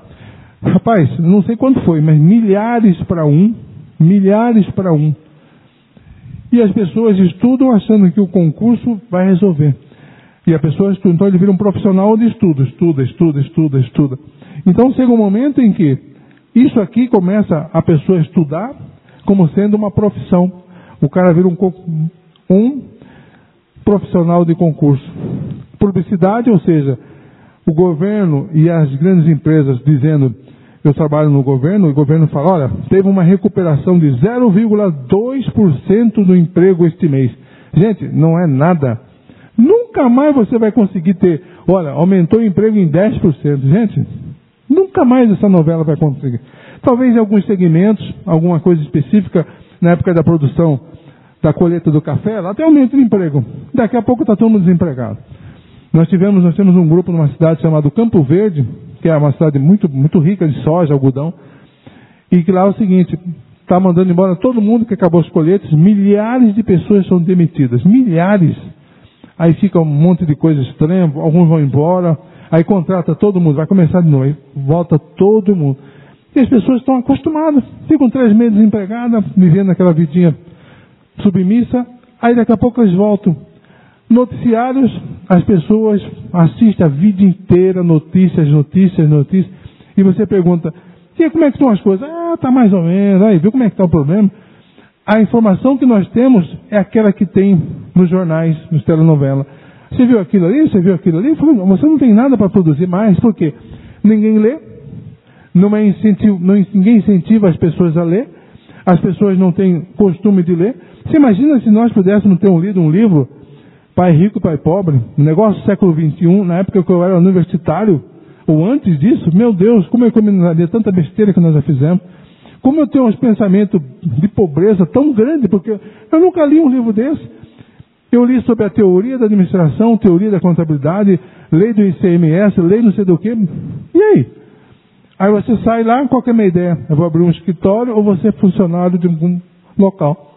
Rapaz, não sei quanto foi, mas milhares para um. Milhares para um. E as pessoas estudam achando que o concurso vai resolver. E a pessoa estuda, então ele vira um profissional de estudo, estuda, estuda, estuda, estuda. Então chega um momento em que isso aqui começa a pessoa estudar como sendo uma profissão. O cara vira um, um profissional de concurso. Publicidade, ou seja, o governo e as grandes empresas dizendo eu trabalho no governo, o governo fala, olha, teve uma recuperação de 0,2% do emprego este mês. Gente, não é nada. Nunca mais você vai conseguir ter, olha, aumentou o emprego em 10%. Gente, nunca mais essa novela vai conseguir. Talvez em alguns segmentos, alguma coisa específica, na época da produção da colheita do café, lá tem aumento de emprego. Daqui a pouco está todo mundo desempregado. Nós tivemos, nós temos um grupo numa cidade chamada Campo Verde, que é uma cidade muito, muito rica de soja, algodão, e que lá é o seguinte, está mandando embora todo mundo que acabou os colhetes, milhares de pessoas são demitidas, milhares. Aí fica um monte de coisa estranha, alguns vão embora, aí contrata todo mundo, vai começar de novo, aí volta todo mundo. E as pessoas estão acostumadas, ficam três meses desempregadas, vivendo aquela vidinha submissa, aí daqui a pouco eles voltam Noticiários, as pessoas assistem a vida inteira, notícias, notícias, notícias, e você pergunta, e como é que estão as coisas? Ah, está mais ou menos, aí, viu como é que está o problema? A informação que nós temos é aquela que tem nos jornais, nos telenovelas. Você viu aquilo ali? Você viu aquilo ali? Você não tem nada para produzir mais, por quê? Ninguém lê, não é incentivo, não, ninguém incentiva as pessoas a ler, as pessoas não têm costume de ler. Você imagina se nós pudéssemos ter um, lido um livro pai rico, pai pobre, um negócio do século XXI, na época que eu era universitário, ou antes disso, meu Deus, como eu economizaria tanta besteira que nós já fizemos. Como eu tenho uns pensamentos de pobreza tão grande, porque eu nunca li um livro desse. Eu li sobre a teoria da administração, teoria da contabilidade, lei do ICMS, lei não sei do que. E aí? Aí você sai lá, qual é a minha ideia? Eu vou abrir um escritório ou vou ser funcionário de algum local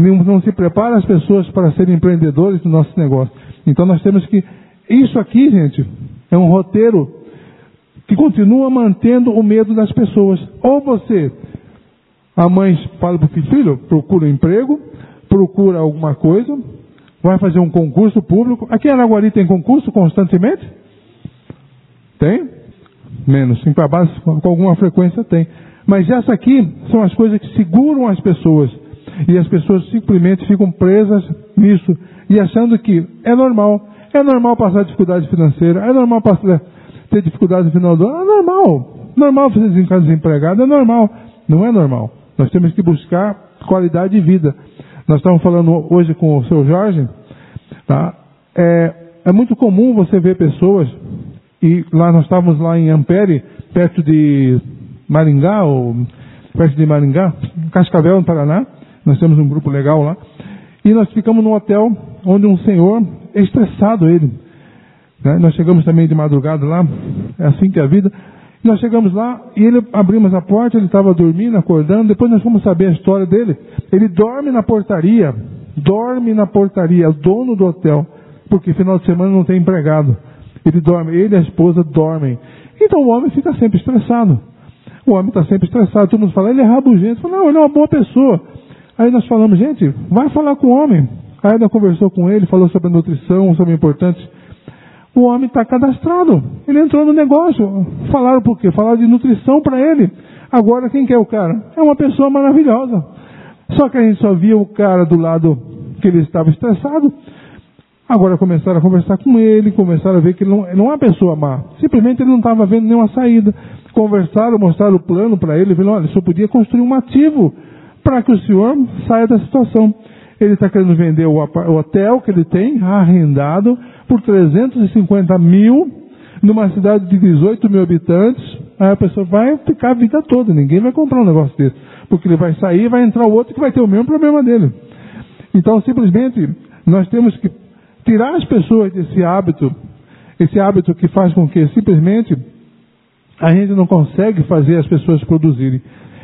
não se prepara as pessoas para serem empreendedores do nosso negócio. Então nós temos que. Isso aqui, gente, é um roteiro que continua mantendo o medo das pessoas. Ou você, a mãe fala para o filho, filho, procura um emprego, procura alguma coisa, vai fazer um concurso público. Aqui em Araguari tem concurso constantemente? Tem? Menos. Em Pabás, com alguma frequência tem. Mas essa aqui são as coisas que seguram as pessoas. E as pessoas simplesmente ficam presas nisso e achando que é normal. É normal passar dificuldade financeira, é normal passar, ter dificuldade no final do ano, é normal. Normal você ficar desempregado, é normal. Não é normal. Nós temos que buscar qualidade de vida. Nós estamos falando hoje com o seu Jorge, tá? É, é muito comum você ver pessoas, e lá nós estávamos lá em Ampere, perto de Maringá, ou perto de Maringá, Cascavel, no Paraná, nós temos um grupo legal lá. E nós ficamos num hotel onde um senhor, estressado ele. Né? Nós chegamos também de madrugada lá, é assim que é a vida. Nós chegamos lá e ele abrimos a porta, ele estava dormindo, acordando. Depois nós fomos saber a história dele. Ele dorme na portaria, dorme na portaria, é o dono do hotel, porque final de semana não tem empregado. Ele dorme, ele e a esposa dormem. Então o homem fica sempre estressado. O homem está sempre estressado. Todo mundo fala, ele é rabugento. Fala, não, ele é uma boa pessoa. Aí nós falamos, gente, vai falar com o homem. Aí ela conversou com ele, falou sobre nutrição, sobre o importante. O homem está cadastrado. Ele entrou no negócio. Falaram por quê? Falaram de nutrição para ele. Agora quem que é o cara? É uma pessoa maravilhosa. Só que a gente só via o cara do lado que ele estava estressado. Agora começaram a conversar com ele, começaram a ver que ele não, não é uma pessoa má. Simplesmente ele não estava vendo nenhuma saída. Conversaram, mostraram o plano para ele, falaram, olha, só podia construir um ativo para que o senhor saia da situação. Ele está querendo vender o, hotel que ele tem, arrendado, por 350 mil, numa cidade de 18 mil habitantes. Aí a pessoa vai ficar a vida toda, ninguém vai comprar um negócio desse. Porque ele vai sair e vai entrar o outro que vai ter o mesmo problema dele. Então, simplesmente, nós temos que tirar as pessoas desse hábito, esse hábito que faz com que simplesmente a gente não consegue fazer as pessoas produzirem.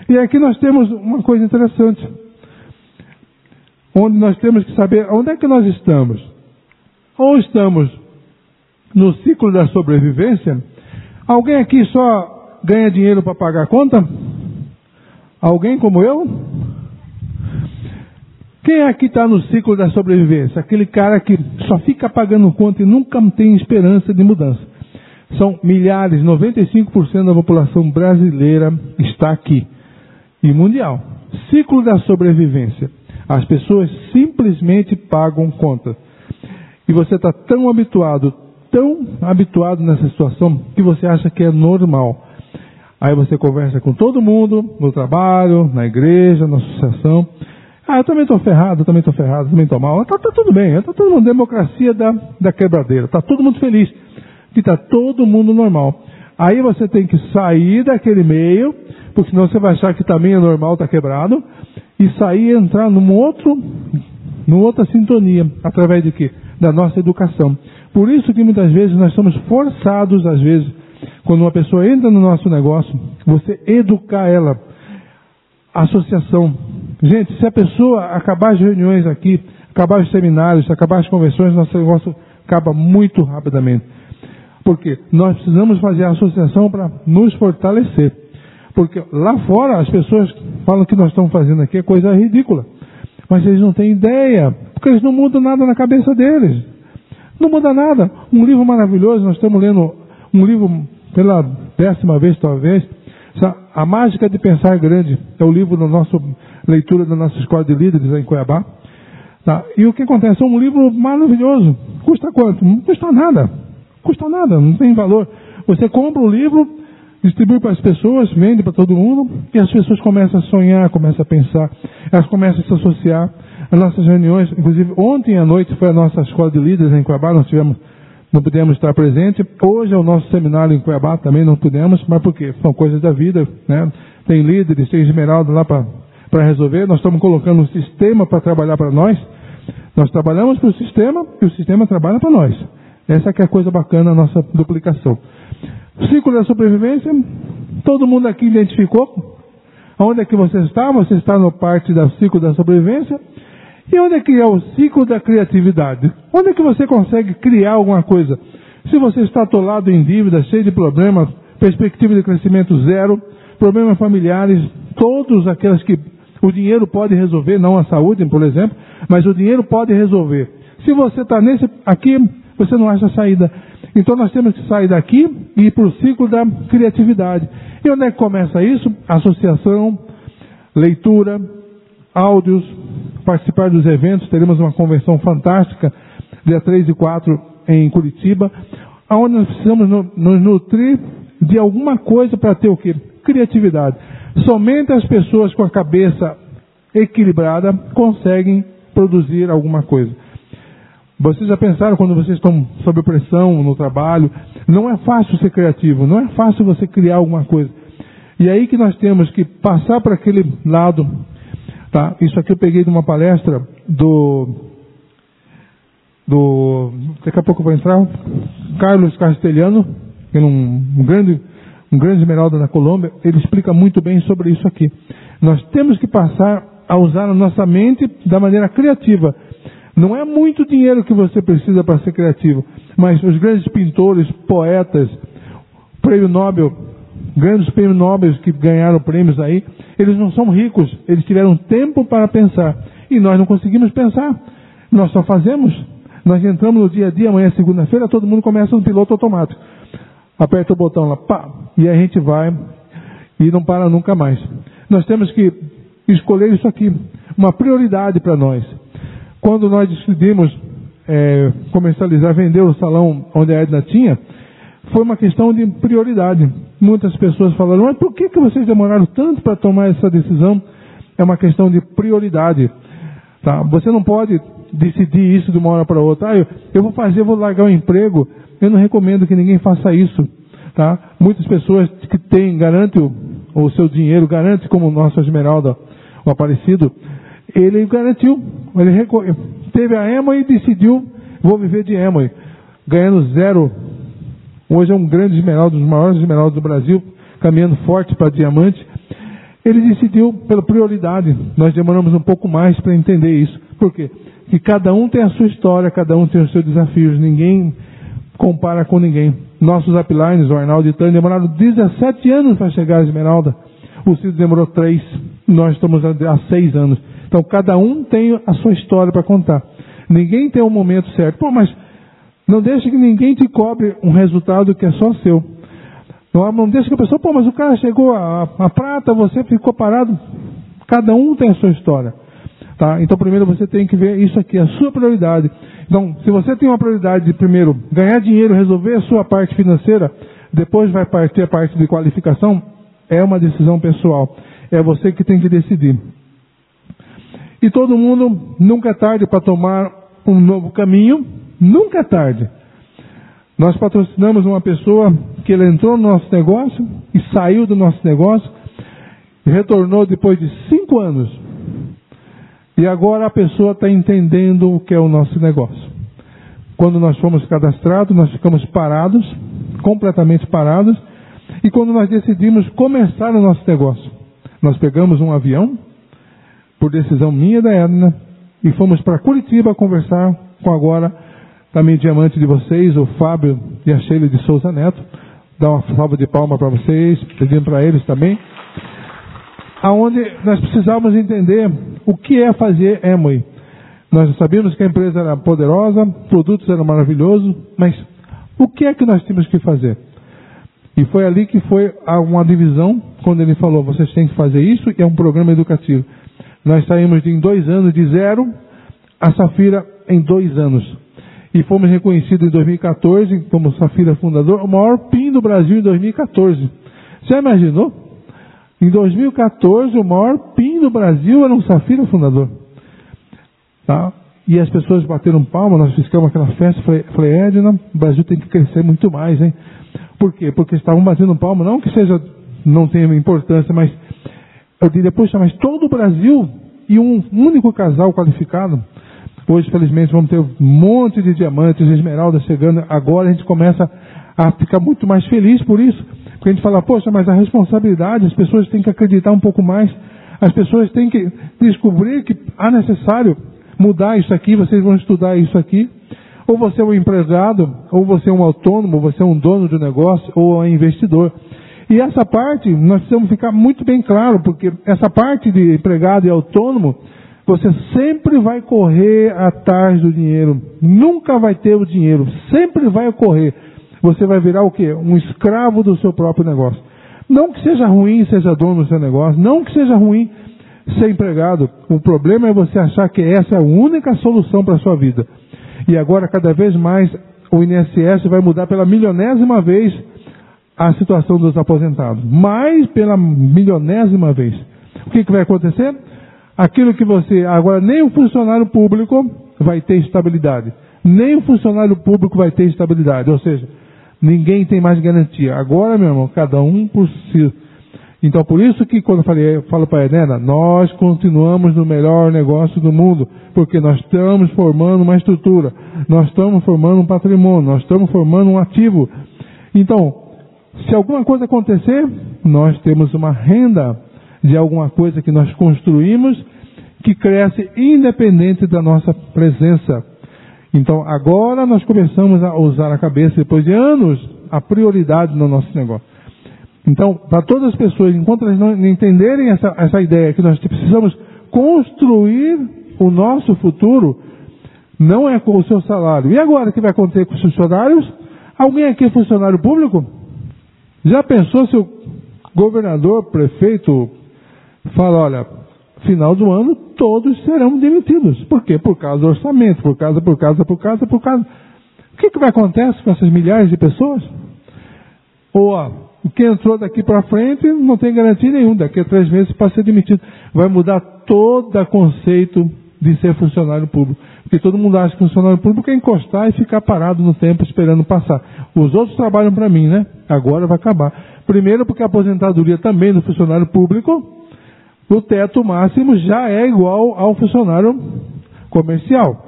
E aqui nós temos uma coisa interessante, onde nós temos que saber onde é que nós estamos. Ou estamos no ciclo da sobrevivência. Alguém aqui só ganha dinheiro para pagar a conta? Alguém como eu? Quem aqui está no ciclo da sobrevivência? Aquele cara que só fica pagando conta e nunca tem esperança de mudança. São milhares, 95% da população brasileira está aqui. E mundial. Ciclo da sobrevivência. As pessoas simplesmente pagam conta. E você está tão habituado, tão habituado nessa situação, que você acha que é normal. Aí você conversa com todo mundo, no trabalho, na igreja, na associação. Ah, eu também estou ferrado, eu também estou ferrado, eu também estou mal. Está tá tudo bem, está todo mundo, democracia da, da quebradeira. Está todo mundo feliz, que está todo mundo normal. Aí você tem que sair daquele meio, porque senão você vai achar que também é normal, está quebrado, e sair e entrar num outro, numa outra sintonia, através de quê? Da nossa educação. Por isso que muitas vezes nós somos forçados, às vezes, quando uma pessoa entra no nosso negócio, você educar ela. Associação. Gente, se a pessoa acabar as reuniões aqui, acabar os seminários, acabar as convenções, nosso negócio acaba muito rapidamente. Porque nós precisamos fazer a associação para nos fortalecer. Porque lá fora as pessoas falam que nós estamos fazendo aqui é coisa ridícula. Mas eles não têm ideia, porque eles não mudam nada na cabeça deles. Não muda nada. Um livro maravilhoso, nós estamos lendo um livro pela décima vez, talvez. A Mágica de Pensar Grande é o livro da nossa leitura da nossa escola de líderes em Cuiabá. E o que acontece? É um livro maravilhoso. Custa quanto? Não custa nada. Custa nada, não tem valor. Você compra o livro, distribui para as pessoas, vende para todo mundo, e as pessoas começam a sonhar, começam a pensar, elas começam a se associar. As nossas reuniões, inclusive ontem à noite foi a nossa escola de líderes em Cuiabá, nós tivemos não pudemos estar presente. Hoje é o nosso seminário em Cuiabá, também não pudemos, mas por quê? São coisas da vida, né? Tem líderes, tem esmeralda lá para resolver. Nós estamos colocando um sistema para trabalhar para nós. Nós trabalhamos para o sistema e o sistema trabalha para nós. Essa que é a coisa bacana, a nossa duplicação. Ciclo da sobrevivência, todo mundo aqui identificou. Onde é que você está? Você está no parte do ciclo da sobrevivência. E onde é que é o ciclo da criatividade? Onde é que você consegue criar alguma coisa? Se você está atolado em dívidas, cheio de problemas, perspectiva de crescimento zero, problemas familiares, todos aqueles que o dinheiro pode resolver, não a saúde, por exemplo, mas o dinheiro pode resolver. Se você está nesse aqui, você não acha saída. Então nós temos que sair daqui e ir para o ciclo da criatividade. E onde é que começa isso? Associação, leitura, áudios, participar dos eventos. Teremos uma convenção fantástica, dia 3 e 4 em Curitiba, onde nós precisamos nos nutrir de alguma coisa para ter o quê? Criatividade. Somente as pessoas com a cabeça equilibrada conseguem produzir alguma coisa. Vocês já pensaram quando vocês estão sob pressão no trabalho? Não é fácil ser criativo, não é fácil você criar alguma coisa. E é aí que nós temos que passar para aquele lado Tá? Isso aqui eu peguei de uma palestra do. do daqui a pouco vai entrar. Carlos Castelhano, que é um, um grande um grande esmeralda na Colômbia, ele explica muito bem sobre isso aqui. Nós temos que passar a usar a nossa mente da maneira criativa. Não é muito dinheiro que você precisa para ser criativo, mas os grandes pintores, poetas, prêmio Nobel, grandes prêmios nobres que ganharam prêmios aí, eles não são ricos, eles tiveram tempo para pensar. E nós não conseguimos pensar. Nós só fazemos. Nós entramos no dia a dia, amanhã é segunda-feira, todo mundo começa no piloto automático. Aperta o botão lá, pá, e a gente vai e não para nunca mais. Nós temos que escolher isso aqui, uma prioridade para nós. Quando nós decidimos é, comercializar, vender o salão onde a Edna tinha, foi uma questão de prioridade. Muitas pessoas falaram, mas por que, que vocês demoraram tanto para tomar essa decisão? É uma questão de prioridade. Tá? Você não pode decidir isso de uma hora para outra. Ah, eu, eu vou fazer, eu vou largar o emprego. Eu não recomendo que ninguém faça isso. Tá? Muitas pessoas que têm, garante o, o seu dinheiro, garante como o nosso Esmeralda, o Aparecido, ele garantiu. Ele teve a EMA e decidiu, vou viver de EMA, ganhando zero Hoje é um grande esmeralda, um dos maiores esmeraldas do Brasil, caminhando forte para diamante. Ele decidiu pela prioridade. Nós demoramos um pouco mais para entender isso. Por quê? Que cada um tem a sua história, cada um tem os seus desafios. Ninguém compara com ninguém. Nossos uplines, o Arnaldo e Tânia, demoraram 17 anos para chegar à esmeralda. O Cid demorou 3. Nós estamos há 6 anos. Então cada um tem a sua história para contar. Ninguém tem um momento certo. Pô, mas não deixe que ninguém te cobre um resultado que é só seu. Não, não deixe que a pessoa, pô, mas o cara chegou a, a prata, você ficou parado. Cada um tem a sua história. Tá? Então primeiro você tem que ver isso aqui, a sua prioridade. Então, se você tem uma prioridade de primeiro ganhar dinheiro, resolver a sua parte financeira, depois vai partir a parte de qualificação, é uma decisão pessoal. É você que tem que decidir. E todo mundo nunca é tarde para tomar um novo caminho, nunca é tarde. Nós patrocinamos uma pessoa que ele entrou no nosso negócio e saiu do nosso negócio, retornou depois de cinco anos. E agora a pessoa está entendendo o que é o nosso negócio. Quando nós fomos cadastrados, nós ficamos parados, completamente parados, e quando nós decidimos começar o nosso negócio, nós pegamos um avião, por decisão minha e da Edna, e fomos para Curitiba conversar com agora também diamante de vocês, o Fábio e a Sheila de Souza Neto. Dar uma salva de palma para vocês, pedindo para eles também. Aonde nós precisávamos entender o que é fazer Emoi. Nós sabíamos que a empresa era poderosa, produtos eram maravilhosos, mas o que é que nós tínhamos que fazer? E foi ali que foi uma divisão, quando ele falou, vocês têm que fazer isso, e é um programa educativo. Nós saímos em dois anos de zero a Safira em dois anos. E fomos reconhecidos em 2014 como Safira fundador, o maior PIN do Brasil em 2014. Já imaginou? Em 2014, o maior PIN do Brasil era um Safira fundador. Tá? E as pessoas bateram palma, nós fizemos aquela festa, falei, falei Edna, o Brasil tem que crescer muito mais, hein? Por quê? Porque estavam batendo palma, não que seja, não tenha importância, mas eu diria, poxa, mas todo o Brasil e um único casal qualificado. Hoje, felizmente, vamos ter um monte de diamantes, esmeraldas chegando. Agora a gente começa a ficar muito mais feliz por isso. Porque a gente fala, poxa, mas a responsabilidade, as pessoas têm que acreditar um pouco mais. As pessoas têm que descobrir que há necessário mudar isso aqui, vocês vão estudar isso aqui. Ou você é um empregado, ou você é um autônomo, ou você é um dono de um negócio, ou é um investidor. E essa parte, nós precisamos ficar muito bem claro, porque essa parte de empregado e autônomo, você sempre vai correr atrás do dinheiro. Nunca vai ter o dinheiro. Sempre vai correr. Você vai virar o quê? Um escravo do seu próprio negócio. Não que seja ruim seja dono do seu negócio. Não que seja ruim ser empregado. O problema é você achar que essa é a única solução para a sua vida. E agora, cada vez mais, o INSS vai mudar pela milionésima vez a situação dos aposentados. Mais pela milionésima vez. O que, que vai acontecer? Aquilo que você. Agora, nem o funcionário público vai ter estabilidade. Nem o funcionário público vai ter estabilidade. Ou seja, ninguém tem mais garantia. Agora, meu irmão, cada um por si. Então, por isso que quando eu, falei, eu falo para a Helena, nós continuamos no melhor negócio do mundo, porque nós estamos formando uma estrutura, nós estamos formando um patrimônio, nós estamos formando um ativo. Então, se alguma coisa acontecer, nós temos uma renda de alguma coisa que nós construímos que cresce independente da nossa presença. Então agora nós começamos a usar a cabeça, depois de anos, a prioridade no nosso negócio. Então, para todas as pessoas, enquanto elas não entenderem essa, essa ideia que nós precisamos construir o nosso futuro, não é com o seu salário. E agora o que vai acontecer com os funcionários? Alguém aqui é funcionário público? Já pensou se o governador, prefeito, fala, olha, final do ano todos serão demitidos. Por quê? Por causa do orçamento, por causa, por causa, por causa, por causa. O que, que vai acontecer com essas milhares de pessoas? Ou ó, o que entrou daqui para frente não tem garantia nenhuma, daqui a três meses para ser demitido. Vai mudar todo o conceito de ser funcionário público. Porque todo mundo acha que funcionário público é encostar e ficar parado no tempo esperando passar. Os outros trabalham para mim, né? Agora vai acabar. Primeiro porque a aposentadoria também do funcionário público, o teto máximo já é igual ao funcionário comercial.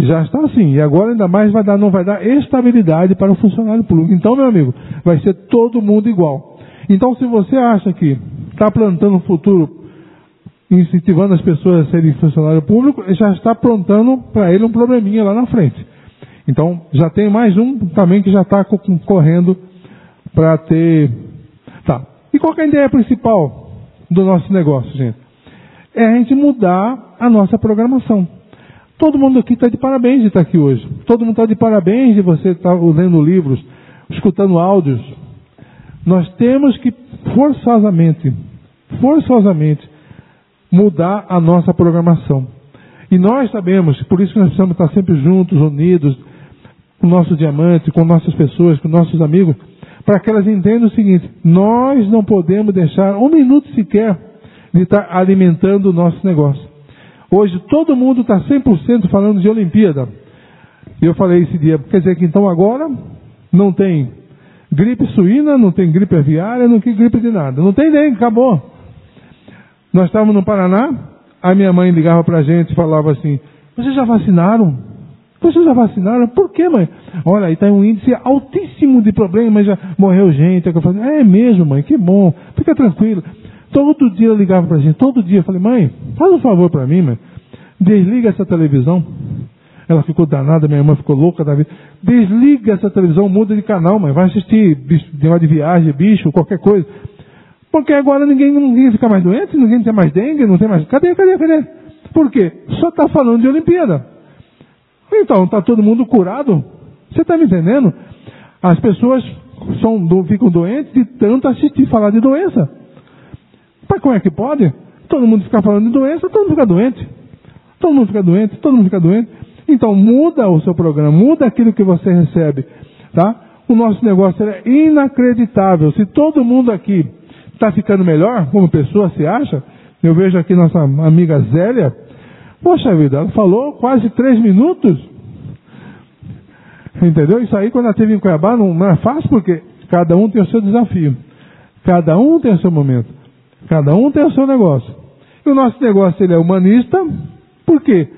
Já está assim. E agora ainda mais vai dar, não vai dar estabilidade para o funcionário público. Então, meu amigo, vai ser todo mundo igual. Então, se você acha que está plantando um futuro incentivando as pessoas a serem funcionário público, já está aprontando para ele um probleminha lá na frente. Então, já tem mais um também que já está correndo para ter. Tá. E qual é a ideia principal do nosso negócio, gente? é a gente mudar a nossa programação. Todo mundo aqui está de parabéns de estar aqui hoje. Todo mundo está de parabéns de você estar lendo livros, escutando áudios. Nós temos que forçosamente, forçosamente, mudar a nossa programação. E nós sabemos, por isso que nós precisamos estar sempre juntos, unidos, com nossos diamantes, com nossas pessoas, com nossos amigos, para que elas entendam o seguinte: nós não podemos deixar um minuto sequer de estar alimentando o nosso negócio. Hoje todo mundo está 100% falando de Olimpíada. Eu falei esse dia, quer dizer que então agora não tem gripe suína, não tem gripe aviária, não tem gripe de nada. Não tem nem, acabou. Nós estávamos no Paraná, a minha mãe ligava para a gente e falava assim, vocês já vacinaram? Vocês já vacinaram? Por quê, mãe? Olha, aí está um índice altíssimo de problemas, já morreu gente. Eu falei, é mesmo, mãe, que bom, fica tranquilo. Todo dia eu ligava para a gente, todo dia. Eu falei, mãe, faz um favor para mim, mãe. Desliga essa televisão. Ela ficou danada, minha irmã ficou louca da vida. Desliga essa televisão, muda de canal, mãe. Vai assistir bicho, de viagem, bicho, qualquer coisa. Porque agora ninguém, ninguém fica mais doente, ninguém tem mais dengue, não tem mais. Cadê, cadê, cadê? Por quê? Só está falando de Olimpíada. Então, está todo mundo curado? Você está me entendendo? As pessoas são, ficam doentes de tanto assistir falar de doença. Mas como é que pode? Todo mundo ficar falando de doença, todo mundo fica doente. Todo mundo fica doente, todo mundo fica doente. Então muda o seu programa, muda aquilo que você recebe, tá? O nosso negócio é inacreditável. Se todo mundo aqui está ficando melhor, como pessoa se acha, eu vejo aqui nossa amiga Zélia, poxa vida, ela falou quase três minutos. Entendeu? Isso aí quando ela esteve em Cuiabá não, não é fácil porque cada um tem o seu desafio. Cada um tem o seu momento. Cada um tem o seu negócio. E o nosso negócio ele é humanista, por quê?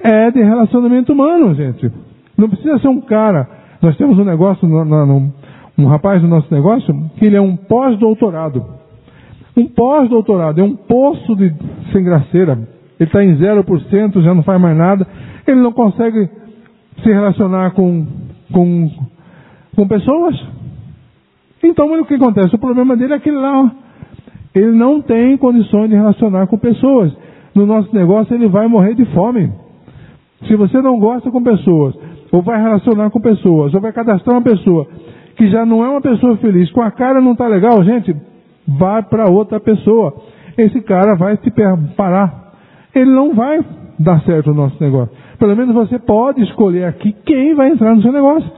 É de relacionamento humano, gente. Não precisa ser um cara. Nós temos um negócio, no, no, um rapaz do nosso negócio, que ele é um pós-doutorado. Um pós-doutorado, é um poço de sem graceira. Ele está em 0%, já não faz mais nada. Ele não consegue se relacionar com, com, com pessoas. Então, o que acontece? O problema dele é aquele lá, ó. Ele não tem condições de relacionar com pessoas. No nosso negócio, ele vai morrer de fome. Se você não gosta com pessoas, ou vai relacionar com pessoas, ou vai cadastrar uma pessoa que já não é uma pessoa feliz, com a cara não está legal, gente, vai para outra pessoa. Esse cara vai te parar. Ele não vai dar certo o nosso negócio. Pelo menos você pode escolher aqui quem vai entrar no seu negócio.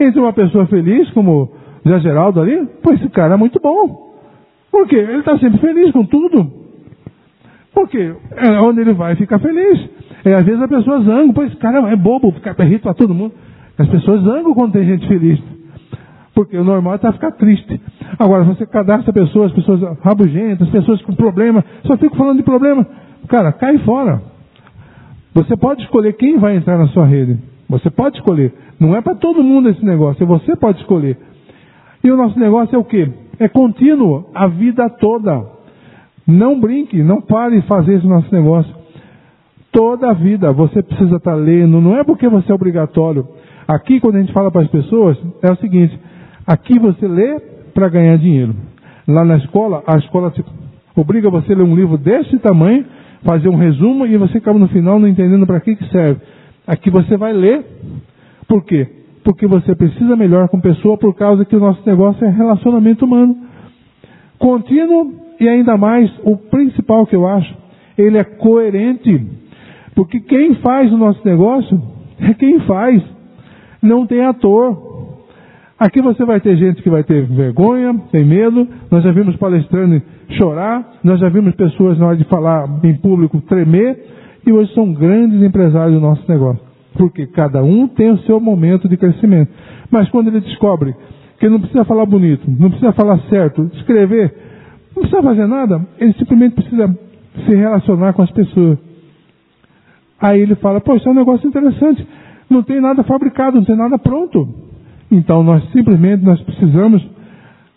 Entre uma pessoa feliz, como Zé Geraldo ali, pô, esse cara é muito bom. Por quê? Ele está sempre feliz com tudo. Porque é onde ele vai ficar feliz. É, às vezes a pessoa zanga, pois esse cara é bobo, ficar perrito para todo mundo. As pessoas zangam quando tem gente feliz. Porque o normal é tá ficar triste. Agora, você cadastra pessoas, pessoas rabugentas, pessoas com problema, só fico falando de problema. Cara, cai fora. Você pode escolher quem vai entrar na sua rede. Você pode escolher. Não é para todo mundo esse negócio, você pode escolher. E o nosso negócio é o quê? É contínuo, a vida toda. Não brinque, não pare de fazer esse nosso negócio. Toda a vida você precisa estar lendo, não é porque você é obrigatório. Aqui, quando a gente fala para as pessoas, é o seguinte: aqui você lê para ganhar dinheiro. Lá na escola, a escola obriga você a ler um livro desse tamanho, fazer um resumo e você acaba no final não entendendo para que, que serve. Aqui você vai ler, por quê? porque você precisa melhor com pessoa por causa que o nosso negócio é relacionamento humano. Contínuo e ainda mais, o principal que eu acho, ele é coerente. Porque quem faz o nosso negócio é quem faz. Não tem ator. Aqui você vai ter gente que vai ter vergonha, tem medo. Nós já vimos palestrando chorar. Nós já vimos pessoas na hora de falar em público tremer. E hoje são grandes empresários do nosso negócio. Porque cada um tem o seu momento de crescimento. Mas quando ele descobre que não precisa falar bonito, não precisa falar certo, escrever, não precisa fazer nada, ele simplesmente precisa se relacionar com as pessoas. Aí ele fala, poxa, é um negócio interessante, não tem nada fabricado, não tem nada pronto. Então nós simplesmente nós precisamos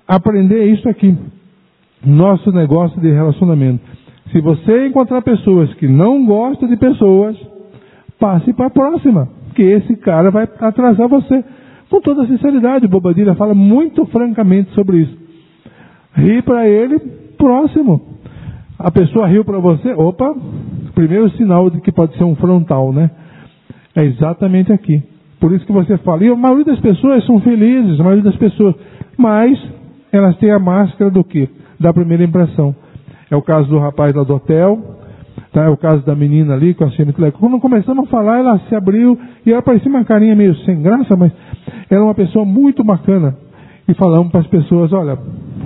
aprender isso aqui. Nosso negócio de relacionamento. Se você encontrar pessoas que não gostam de pessoas, passe para a próxima, que esse cara vai atrasar você. Com toda sinceridade, Bobadilha fala muito francamente sobre isso. Ri para ele, próximo. A pessoa riu para você, opa, primeiro sinal de que pode ser um frontal, né? É exatamente aqui. Por isso que você fala, e a maioria das pessoas são felizes, a maioria das pessoas, mas elas têm a máscara do que? Da primeira impressão. É o caso do rapaz lá do hotel, tá? é o caso da menina ali com a achei legal. Quando começamos a falar, ela se abriu e ela parecia uma carinha meio sem graça, mas era uma pessoa muito bacana. E falamos para as pessoas, olha,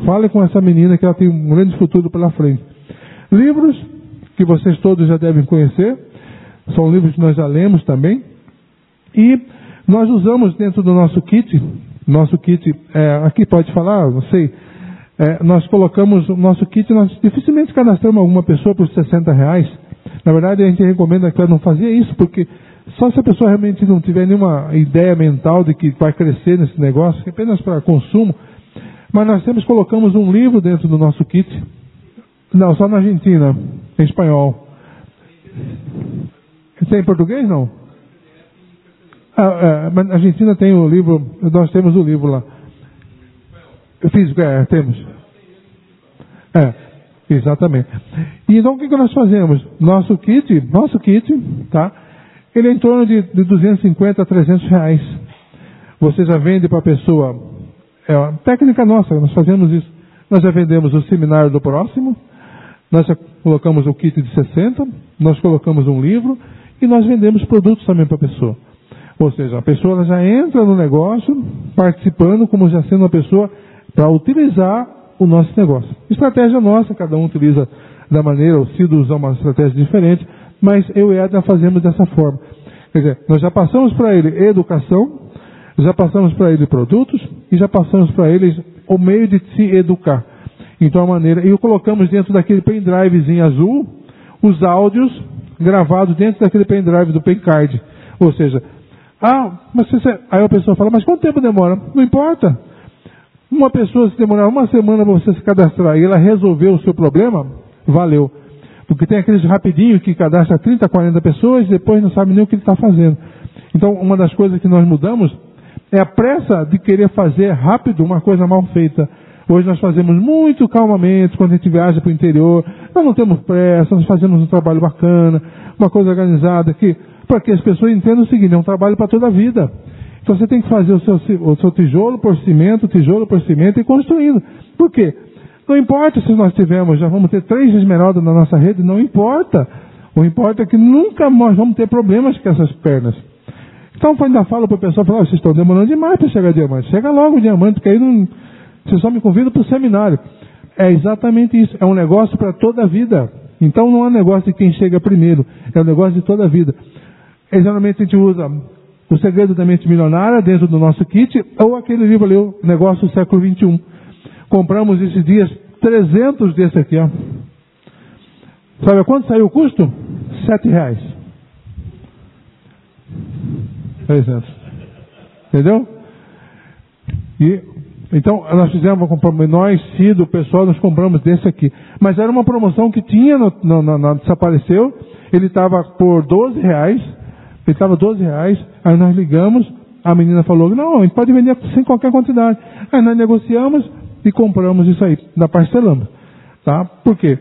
fale com essa menina que ela tem um grande futuro pela frente. Livros que vocês todos já devem conhecer, são livros que nós já lemos também. E nós usamos dentro do nosso kit, nosso kit, é, aqui pode falar, não sei, é, nós colocamos o nosso kit, nós dificilmente cadastramos alguma pessoa por 60 reais. Na verdade, a gente recomenda que ela não fazia isso, porque só se a pessoa realmente não tiver nenhuma ideia mental de que vai crescer nesse negócio, apenas para consumo. Mas nós sempre colocamos um livro dentro do nosso kit. Não, só na Argentina, em espanhol. Tem em português, não? Ah, é, na Argentina tem o livro, nós temos o livro lá. Físico, é, temos. É, exatamente. E então o que, que nós fazemos? Nosso kit, nosso kit, tá? Ele é em torno de, de 250 a 300 reais. Você já vende para a pessoa. É uma técnica nossa, nós fazemos isso. Nós já vendemos o seminário do próximo, nós já colocamos o kit de 60, nós colocamos um livro e nós vendemos produtos também para a pessoa. Ou seja, a pessoa já entra no negócio participando como já sendo uma pessoa para utilizar o nosso negócio. Estratégia nossa, cada um utiliza da maneira, o Cido usa uma estratégia diferente, mas eu e Edna fazemos dessa forma. Quer dizer, nós já passamos para ele educação, já passamos para ele produtos e já passamos para eles o meio de se educar. Então a maneira, e colocamos dentro daquele pendrivezinho azul os áudios gravados dentro daquele pendrive do Pencard. Ou seja, ah, mas você, aí a pessoa fala, mas quanto tempo demora? Não importa. Uma pessoa, se demorar uma semana para você se cadastrar e ela resolveu o seu problema, valeu. Porque tem aqueles rapidinhos que cadastra 30, 40 pessoas e depois não sabe nem o que ele está fazendo. Então, uma das coisas que nós mudamos é a pressa de querer fazer rápido uma coisa mal feita. Hoje nós fazemos muito calmamente, quando a gente viaja para o interior, nós não temos pressa, nós fazemos um trabalho bacana, uma coisa organizada, que, para que as pessoas entendam o seguinte, é um trabalho para toda a vida. Então você tem que fazer o seu, o seu tijolo por cimento, tijolo por cimento e construindo. Por quê? Não importa se nós tivermos, já vamos ter três esmeraldas na nossa rede, não importa. O importa é que nunca nós vamos ter problemas com essas pernas. Então eu ainda falo para o pessoal, falo, oh, vocês estão demorando demais para chegar diamante. Chega logo o diamante, porque aí não, você só me convida para o seminário. É exatamente isso. É um negócio para toda a vida. Então não é um negócio de quem chega primeiro. É um negócio de toda a vida. E, geralmente a gente usa o Segredo da Mente Milionária dentro do nosso kit, ou aquele livro ali, o Negócio do Século XXI. Compramos esses dias 300 desse aqui, ó. Sabe quanto saiu o custo? Sete reais. 300. Entendeu? E, então, nós fizemos, nós, Cido, o pessoal, nós compramos desse aqui. Mas era uma promoção que tinha, no, no, no, desapareceu. Ele estava por 12 reais ele estava 12 reais, aí nós ligamos, a menina falou, não, pode vender sem qualquer quantidade. Aí nós negociamos e compramos isso aí, da parcelamos. Tá? Por quê?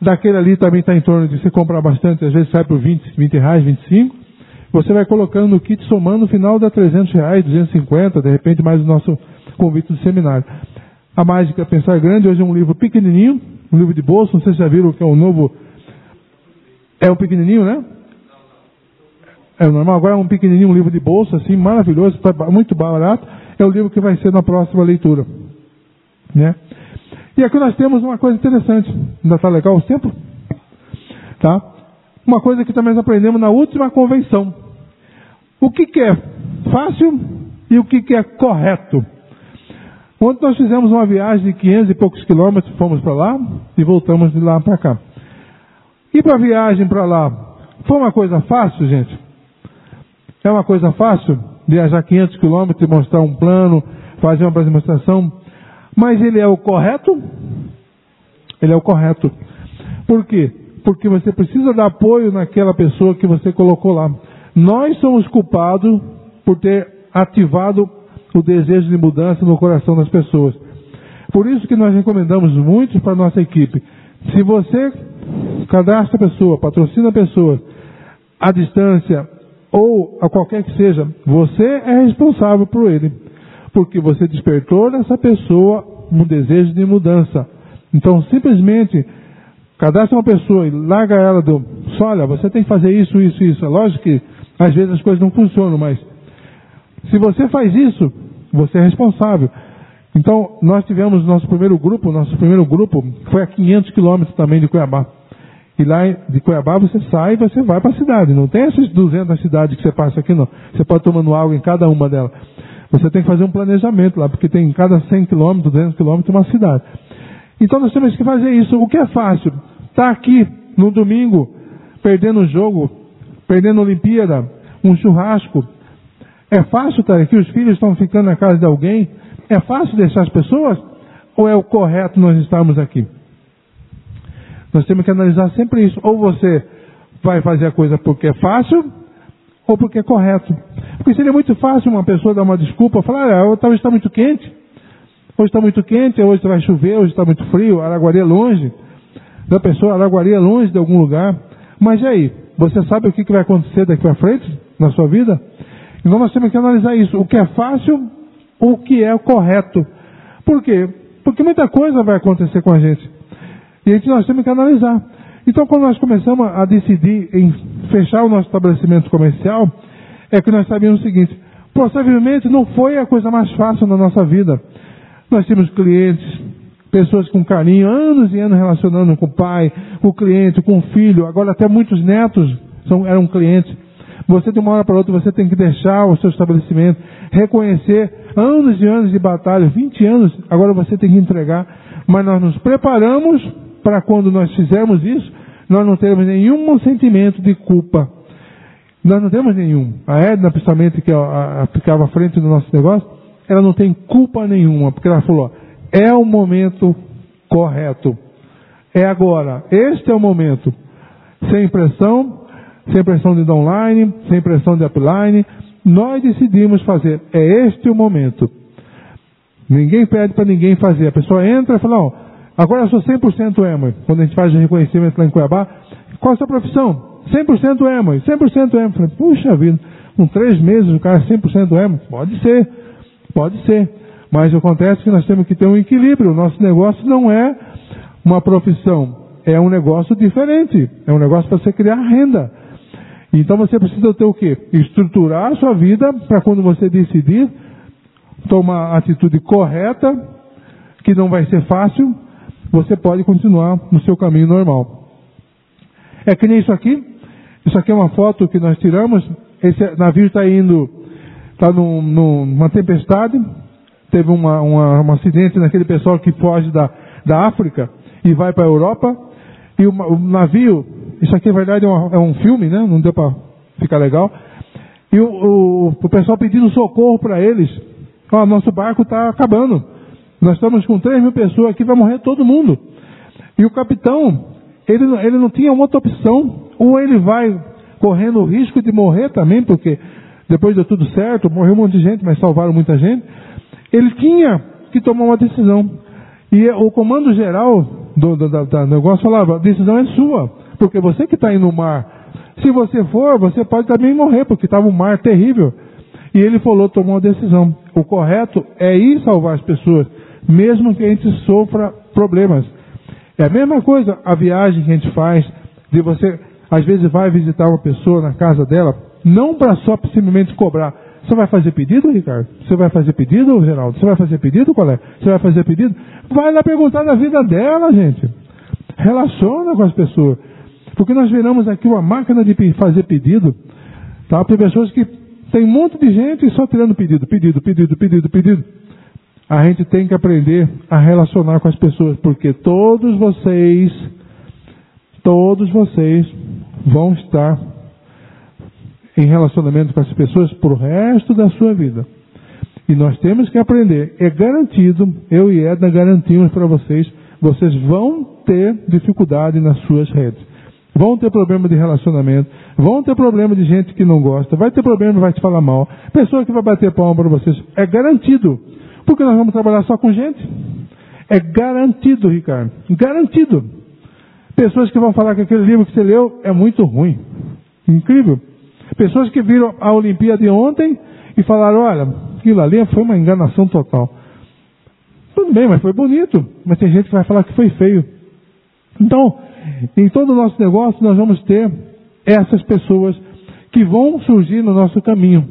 Daquele ali também está em torno de você comprar bastante, às vezes sai por 20, 20 reais, 25. Você vai colocando no kit, somando, no final dá 300 reais, 250, de repente mais o nosso convite do seminário. A Mágica Pensar Grande, hoje é um livro pequenininho, um livro de bolso, não sei se já viram que é o novo... É um pequenininho, né? É normal. Agora é um pequenininho, um livro de bolsa, assim, maravilhoso, muito barato. É o livro que vai ser na próxima leitura. Né? E aqui nós temos uma coisa interessante. Ainda está legal o tempo? Tá? Uma coisa que também aprendemos na última convenção. O que, que é fácil e o que, que é correto. Ontem nós fizemos uma viagem de 500 e poucos quilômetros, fomos para lá e voltamos de lá para cá. E para a viagem para lá, foi uma coisa fácil, gente? É uma coisa fácil viajar 500 quilômetros e mostrar um plano, fazer uma demonstração, mas ele é o correto? Ele é o correto. Por quê? Porque você precisa dar apoio naquela pessoa que você colocou lá. Nós somos culpados por ter ativado o desejo de mudança no coração das pessoas. Por isso que nós recomendamos muito para a nossa equipe. Se você cadastra a pessoa, patrocina a pessoa, à distância ou a qualquer que seja, você é responsável por ele. Porque você despertou nessa pessoa um desejo de mudança. Então, simplesmente, cadastra uma pessoa e larga ela do. Só, olha, você tem que fazer isso, isso, isso. É lógico que às vezes as coisas não funcionam, mas se você faz isso, você é responsável. Então, nós tivemos nosso primeiro grupo, nosso primeiro grupo foi a 500 quilômetros também de Cuiabá. E lá de Cuiabá você sai e você vai para a cidade. Não tem essas 200 cidades que você passa aqui, não. Você pode tomando água em cada uma delas. Você tem que fazer um planejamento lá, porque tem em cada 100 quilômetros, 200 quilômetros, uma cidade. Então nós temos que fazer isso. O que é fácil? Estar tá aqui no domingo, perdendo um jogo, perdendo a Olimpíada, um churrasco. É fácil estar aqui? Os filhos estão ficando na casa de alguém? É fácil deixar as pessoas? Ou é o correto nós estarmos aqui? Nós temos que analisar sempre isso. Ou você vai fazer a coisa porque é fácil, ou porque é correto. Porque seria muito fácil uma pessoa dar uma desculpa, falar, ah, talvez está muito quente, hoje está muito quente, hoje vai chover, hoje está muito frio, Araguari é longe. Da pessoa, Araguari é longe de algum lugar. Mas e aí? Você sabe o que vai acontecer daqui para frente na sua vida? Então nós temos que analisar isso. O que é fácil o que é correto. Por quê? Porque muita coisa vai acontecer com a gente. E a gente nós temos que analisar. Então, quando nós começamos a decidir em fechar o nosso estabelecimento comercial, é que nós sabíamos o seguinte: possivelmente não foi a coisa mais fácil na nossa vida. Nós tínhamos clientes, pessoas com carinho, anos e anos relacionando com o pai, com o cliente, com o filho, agora até muitos netos são, eram clientes. Você de uma hora para outra você tem que deixar o seu estabelecimento, reconhecer anos e anos de batalha, 20 anos, agora você tem que entregar. Mas nós nos preparamos para quando nós fizermos isso, nós não termos nenhum sentimento de culpa. Nós não temos nenhum. A Edna, principalmente, que ficava à frente do nosso negócio, ela não tem culpa nenhuma, porque ela falou, é o momento correto. É agora. Este é o momento. Sem pressão, sem pressão de downline, sem pressão de upline, nós decidimos fazer. É este o momento. Ninguém pede para ninguém fazer. A pessoa entra e fala, ó, agora eu sou 100% EMA. Quando a gente faz o reconhecimento lá em Cuiabá, qual a sua profissão? 100% EMA. 100% EMA. Falei, puxa vida, com três meses o cara é 100% EMA. Pode ser, pode ser. Mas acontece que nós temos que ter um equilíbrio. O nosso negócio não é uma profissão, é um negócio diferente. É um negócio para você criar renda. Então você precisa ter o quê? Estruturar a sua vida para quando você decidir tomar a atitude correta, que não vai ser fácil, você pode continuar no seu caminho normal. É que nem isso aqui. Isso aqui é uma foto que nós tiramos. Esse navio está indo, está num, numa tempestade. Teve uma, uma, um acidente naquele pessoal que foge da, da África e vai para a Europa. E o, o navio isso aqui, na verdade, é, uma, é um filme, né? Não deu para ficar legal. E o, o, o pessoal pedindo socorro para eles. Ó, nosso barco está acabando. Nós estamos com 3 mil pessoas aqui, vai morrer todo mundo. E o capitão, ele, ele não tinha outra opção. Ou ele vai correndo o risco de morrer também, porque depois deu tudo certo, morreu um monte de gente, mas salvaram muita gente. Ele tinha que tomar uma decisão. E o comando geral do, do, do, do negócio falava: a decisão é sua. Porque você que está aí no mar, se você for, você pode também morrer, porque estava um mar terrível. E ele falou, tomou uma decisão. O correto é ir salvar as pessoas, mesmo que a gente sofra problemas. É a mesma coisa a viagem que a gente faz, de você, às vezes, vai visitar uma pessoa na casa dela, não para só simplesmente cobrar. Você vai fazer pedido, Ricardo? Você vai fazer pedido, Geraldo? Você vai fazer pedido, colega? Você vai fazer pedido? Vai lá perguntar da vida dela, gente. Relaciona com as pessoas. Porque nós viramos aqui uma máquina de fazer pedido. Tá? Tem pessoas que tem um monte de gente só tirando pedido, pedido, pedido, pedido, pedido. A gente tem que aprender a relacionar com as pessoas, porque todos vocês, todos vocês vão estar em relacionamento com as pessoas para o resto da sua vida. E nós temos que aprender. É garantido, eu e Edna garantimos para vocês, vocês vão ter dificuldade nas suas redes. Vão ter problema de relacionamento, vão ter problema de gente que não gosta, vai ter problema, vai te falar mal, pessoa que vai bater palma para vocês. É garantido. Porque nós vamos trabalhar só com gente. É garantido, Ricardo. Garantido. Pessoas que vão falar que aquele livro que você leu é muito ruim. Incrível. Pessoas que viram a Olimpíada de ontem e falaram, olha, aquilo ali foi uma enganação total. Tudo bem, mas foi bonito. Mas tem gente que vai falar que foi feio. Então, em todo o nosso negócio, nós vamos ter essas pessoas que vão surgir no nosso caminho.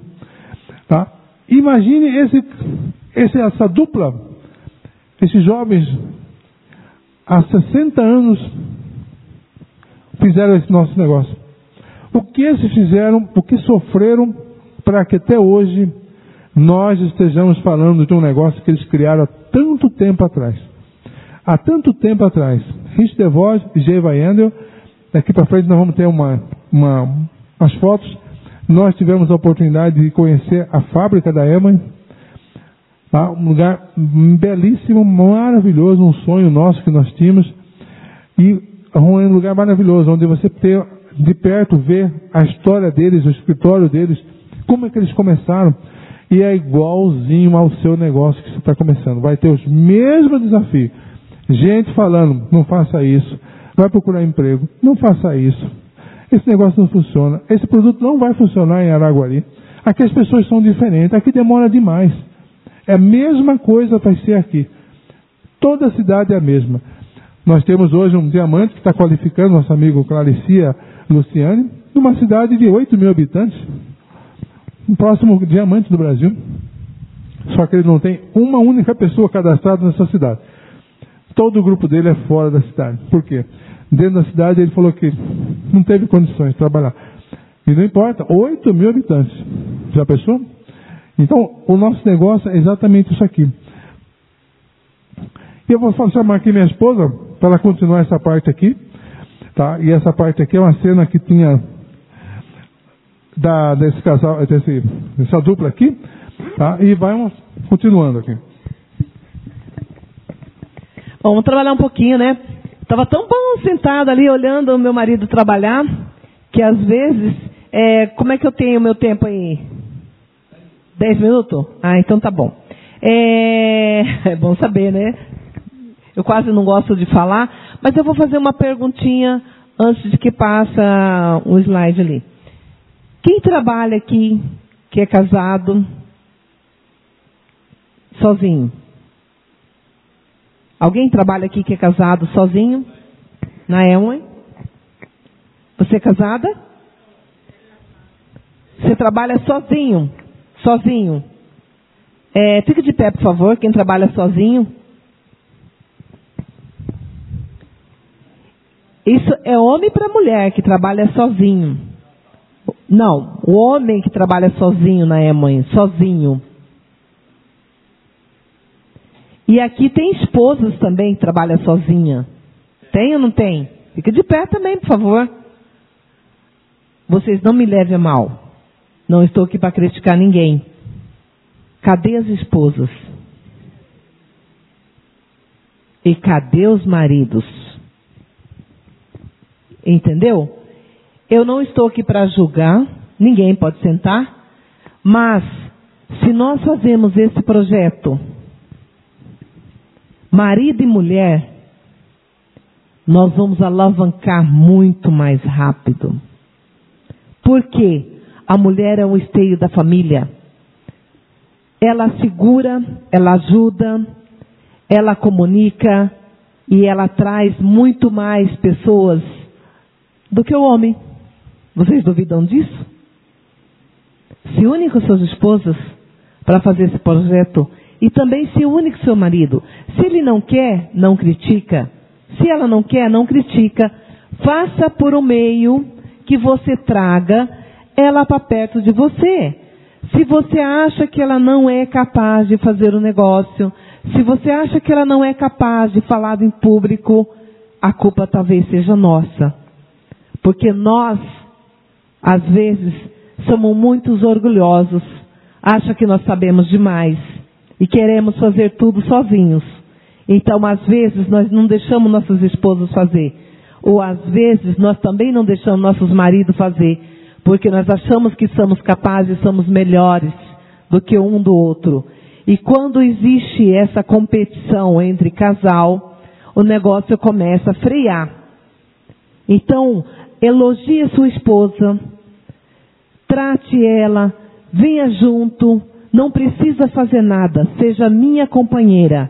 Tá? Imagine esse, esse, essa dupla, esses jovens, há 60 anos, fizeram esse nosso negócio. O que eles fizeram, o que sofreram para que até hoje nós estejamos falando de um negócio que eles criaram há tanto tempo atrás. Há tanto tempo atrás. Rich DeVos e Jay Vayandel, daqui para frente nós vamos ter uma, uma, umas fotos. Nós tivemos a oportunidade de conhecer a fábrica da Eman, tá? um lugar belíssimo, maravilhoso, um sonho nosso que nós tínhamos. E um lugar maravilhoso, onde você ter de perto ver a história deles, o escritório deles, como é que eles começaram. E é igualzinho ao seu negócio que você está começando. Vai ter os mesmos desafios. Gente falando, não faça isso. Vai procurar emprego, não faça isso. Esse negócio não funciona. Esse produto não vai funcionar em Araguari. Aqui as pessoas são diferentes. Aqui demora demais. É a mesma coisa vai ser aqui. Toda a cidade é a mesma. Nós temos hoje um diamante que está qualificando nosso amigo Claricia Luciane, numa cidade de 8 mil habitantes. Um próximo diamante do Brasil. Só que ele não tem uma única pessoa cadastrada nessa cidade. Todo o grupo dele é fora da cidade. Por quê? Dentro da cidade ele falou que não teve condições de trabalhar. E não importa, 8 mil habitantes. Já pensou? Então, o nosso negócio é exatamente isso aqui. E eu vou chamar aqui minha esposa para ela continuar essa parte aqui. Tá? E essa parte aqui é uma cena que tinha da, desse casal, desse, dessa dupla aqui. Tá? E vamos continuando aqui. Bom, vamos trabalhar um pouquinho, né? Estava tão bom sentado ali olhando o meu marido trabalhar, que às vezes, é, como é que eu tenho o meu tempo aí? Dez minutos? Ah, então tá bom. É, é bom saber, né? Eu quase não gosto de falar, mas eu vou fazer uma perguntinha antes de que passa um slide ali. Quem trabalha aqui, que é casado, sozinho? Alguém trabalha aqui que é casado sozinho? Na Elway? Você é casada? Você trabalha sozinho? Sozinho. É, fica de pé, por favor, quem trabalha sozinho. Isso é homem para mulher que trabalha sozinho. Não, o homem que trabalha sozinho na Emãe, sozinho. E aqui tem esposas também que trabalham sozinha. Tem ou não tem? Fica de pé também, por favor. Vocês não me levem a mal. Não estou aqui para criticar ninguém. Cadê as esposas? E cadê os maridos? Entendeu? Eu não estou aqui para julgar, ninguém pode sentar, mas se nós fazemos esse projeto marido e mulher, nós vamos alavancar muito mais rápido. Porque a mulher é o esteio da família. Ela segura, ela ajuda, ela comunica e ela traz muito mais pessoas do que o homem. Vocês duvidam disso? Se une com suas esposas para fazer esse projeto e também se une com seu marido. Se ele não quer, não critica. Se ela não quer, não critica. Faça por um meio que você traga ela para perto de você. Se você acha que ela não é capaz de fazer o negócio, se você acha que ela não é capaz de falar em público, a culpa talvez seja nossa. Porque nós, às vezes, somos muito orgulhosos, acha que nós sabemos demais e queremos fazer tudo sozinhos. Então, às vezes, nós não deixamos nossas esposas fazer. Ou às vezes, nós também não deixamos nossos maridos fazer. Porque nós achamos que somos capazes, somos melhores do que um do outro. E quando existe essa competição entre casal, o negócio começa a frear. Então, elogie sua esposa, trate ela, venha junto, não precisa fazer nada, seja minha companheira.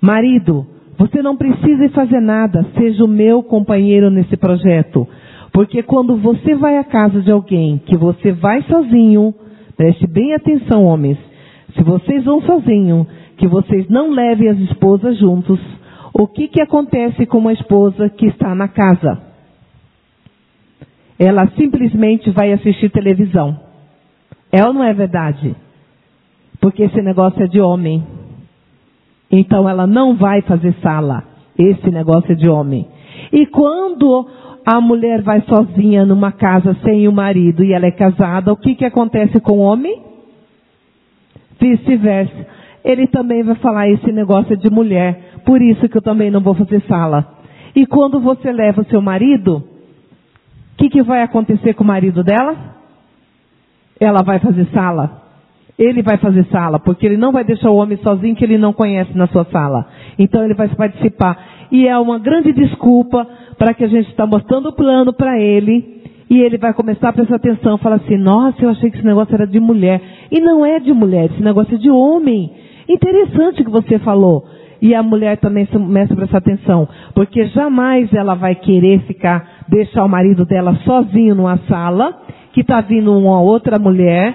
Marido, você não precisa fazer nada, seja o meu companheiro nesse projeto. Porque quando você vai à casa de alguém que você vai sozinho, preste bem atenção, homens. Se vocês vão sozinho, que vocês não levem as esposas juntos, o que, que acontece com uma esposa que está na casa? Ela simplesmente vai assistir televisão. É ou não é verdade? Porque esse negócio é de homem. Então ela não vai fazer sala. Esse negócio é de homem. E quando a mulher vai sozinha numa casa sem o marido e ela é casada, o que, que acontece com o homem? Vice-versa. Ele também vai falar esse negócio de mulher, por isso que eu também não vou fazer sala. E quando você leva o seu marido, o que, que vai acontecer com o marido dela? Ela vai fazer sala. Ele vai fazer sala, porque ele não vai deixar o homem sozinho que ele não conhece na sua sala. Então ele vai participar. E é uma grande desculpa para que a gente está mostrando o plano para ele. E ele vai começar a prestar atenção, falar assim, nossa, eu achei que esse negócio era de mulher. E não é de mulher, esse negócio é de homem. Interessante o que você falou. E a mulher também começa a prestar atenção. Porque jamais ela vai querer ficar, deixar o marido dela sozinho numa sala, que está vindo uma outra mulher,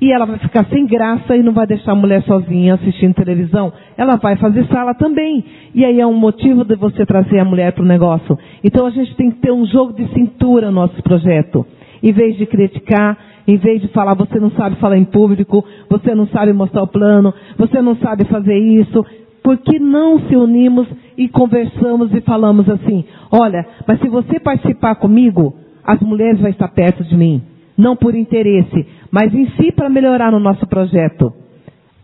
e ela vai ficar sem graça e não vai deixar a mulher sozinha assistindo televisão. Ela vai fazer sala também. E aí é um motivo de você trazer a mulher para o negócio. Então a gente tem que ter um jogo de cintura no nosso projeto. Em vez de criticar, em vez de falar, você não sabe falar em público, você não sabe mostrar o plano, você não sabe fazer isso, por que não se unimos e conversamos e falamos assim, olha, mas se você participar comigo, as mulheres vão estar perto de mim. Não por interesse, mas em si para melhorar no nosso projeto.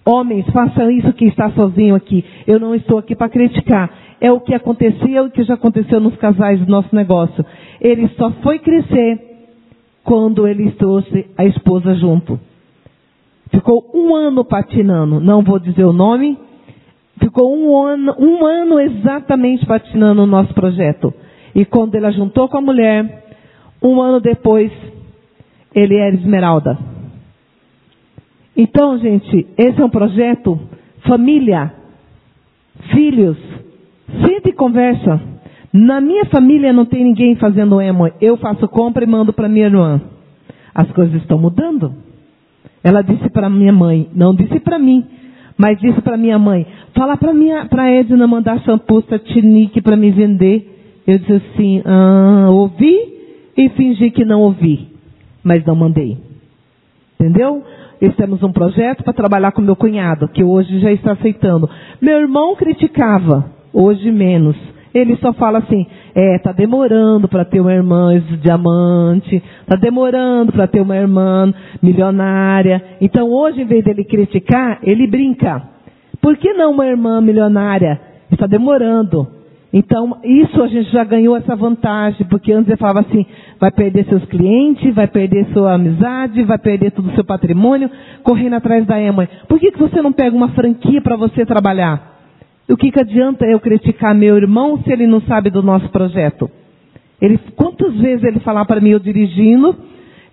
Homens, façam isso que está sozinho aqui. Eu não estou aqui para criticar. É o que aconteceu e que já aconteceu nos casais do nosso negócio. Ele só foi crescer quando ele trouxe a esposa junto. Ficou um ano patinando, não vou dizer o nome. Ficou um ano, um ano exatamente patinando o nosso projeto. E quando ele juntou com a mulher, um ano depois, ele era esmeralda. Então, gente, esse é um projeto família, filhos, senta e conversa. Na minha família não tem ninguém fazendo emo. Eu faço compra e mando para minha irmã. As coisas estão mudando. Ela disse para minha mãe, não disse para mim, mas disse para minha mãe, fala para para Edna mandar shampoo Satinique para me vender. Eu disse assim, ah, ouvi e fingi que não ouvi, mas não mandei. Entendeu? Temos um projeto para trabalhar com meu cunhado, que hoje já está aceitando. Meu irmão criticava, hoje menos. Ele só fala assim, é, tá demorando para ter uma irmã diamante, tá demorando para ter uma irmã milionária. Então hoje, em vez dele criticar, ele brinca. Por que não uma irmã milionária? Está demorando. Então, isso a gente já ganhou essa vantagem, porque antes ele falava assim, vai perder seus clientes, vai perder sua amizade, vai perder todo o seu patrimônio, correndo atrás da Emma. Por que, que você não pega uma franquia para você trabalhar? O que, que adianta eu criticar meu irmão se ele não sabe do nosso projeto? Ele, quantas vezes ele falar para mim, eu dirigindo,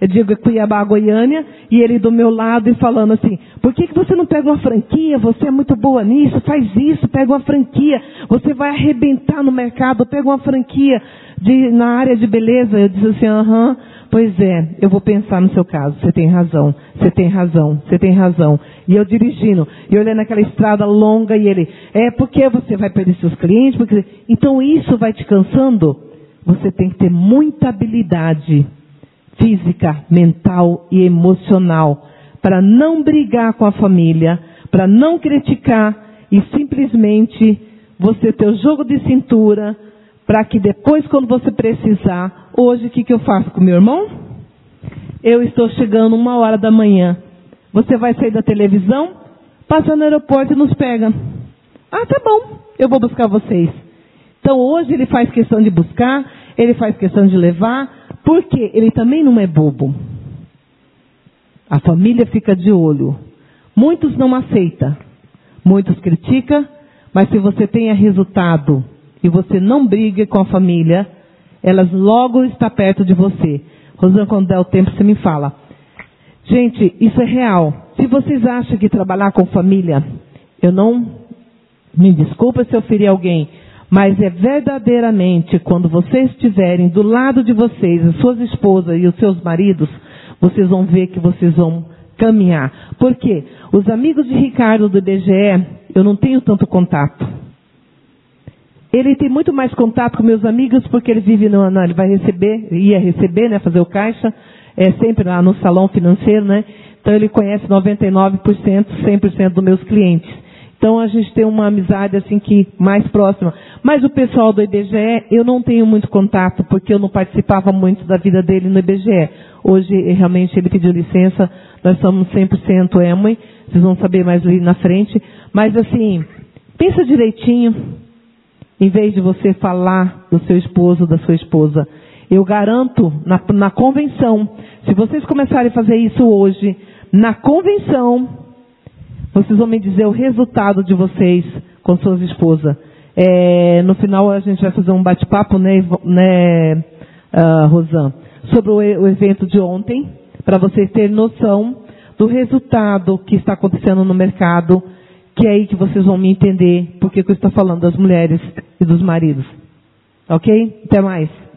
eu digo Cuiabá, Goiânia, e ele do meu lado e falando assim, por que, que você não pega uma franquia? Você é muito boa nisso, faz isso, pega uma franquia, você vai arrebentar no mercado, pega uma franquia de, na área de beleza. Eu disse assim, aham, Pois é, eu vou pensar no seu caso. Você tem razão, você tem razão, você tem razão. E eu dirigindo, e olhando aquela estrada longa, e ele, é porque você vai perder seus clientes, porque... Então isso vai te cansando? Você tem que ter muita habilidade física, mental e emocional para não brigar com a família, para não criticar e simplesmente você ter o jogo de cintura para que depois, quando você precisar, hoje o que, que eu faço com meu irmão? Eu estou chegando uma hora da manhã. Você vai sair da televisão, passa no aeroporto e nos pega. Ah, tá bom, eu vou buscar vocês. Então hoje ele faz questão de buscar, ele faz questão de levar, porque ele também não é bobo. A família fica de olho. Muitos não aceitam, muitos criticam, mas se você tenha resultado e você não briga com a família, elas logo está perto de você. Rosana, quando der o tempo, você me fala. Gente, isso é real. Se vocês acham que trabalhar com família, eu não me desculpa se eu ferir alguém, mas é verdadeiramente quando vocês estiverem do lado de vocês, as suas esposas e os seus maridos, vocês vão ver que vocês vão caminhar. Por quê? Os amigos de Ricardo do IBGE, eu não tenho tanto contato. Ele tem muito mais contato com meus amigos porque ele vive no, ele vai receber, ia receber, né, fazer o caixa, é sempre lá no salão financeiro, né? Então ele conhece 99%, 100% dos meus clientes. Então a gente tem uma amizade assim que mais próxima. Mas o pessoal do IBGE, eu não tenho muito contato porque eu não participava muito da vida dele no IBGE. Hoje realmente ele pediu licença, nós somos 100% EMUI, vocês vão saber mais ali na frente. Mas assim, pensa direitinho, em vez de você falar do seu esposo, da sua esposa. Eu garanto, na, na convenção, se vocês começarem a fazer isso hoje, na convenção, vocês vão me dizer o resultado de vocês com suas esposas. É, no final a gente vai fazer um bate-papo, né, né uh, Rosan, sobre o, o evento de ontem, para vocês terem noção do resultado que está acontecendo no mercado, que é aí que vocês vão me entender porque que eu estou falando das mulheres e dos maridos. Ok? Até mais.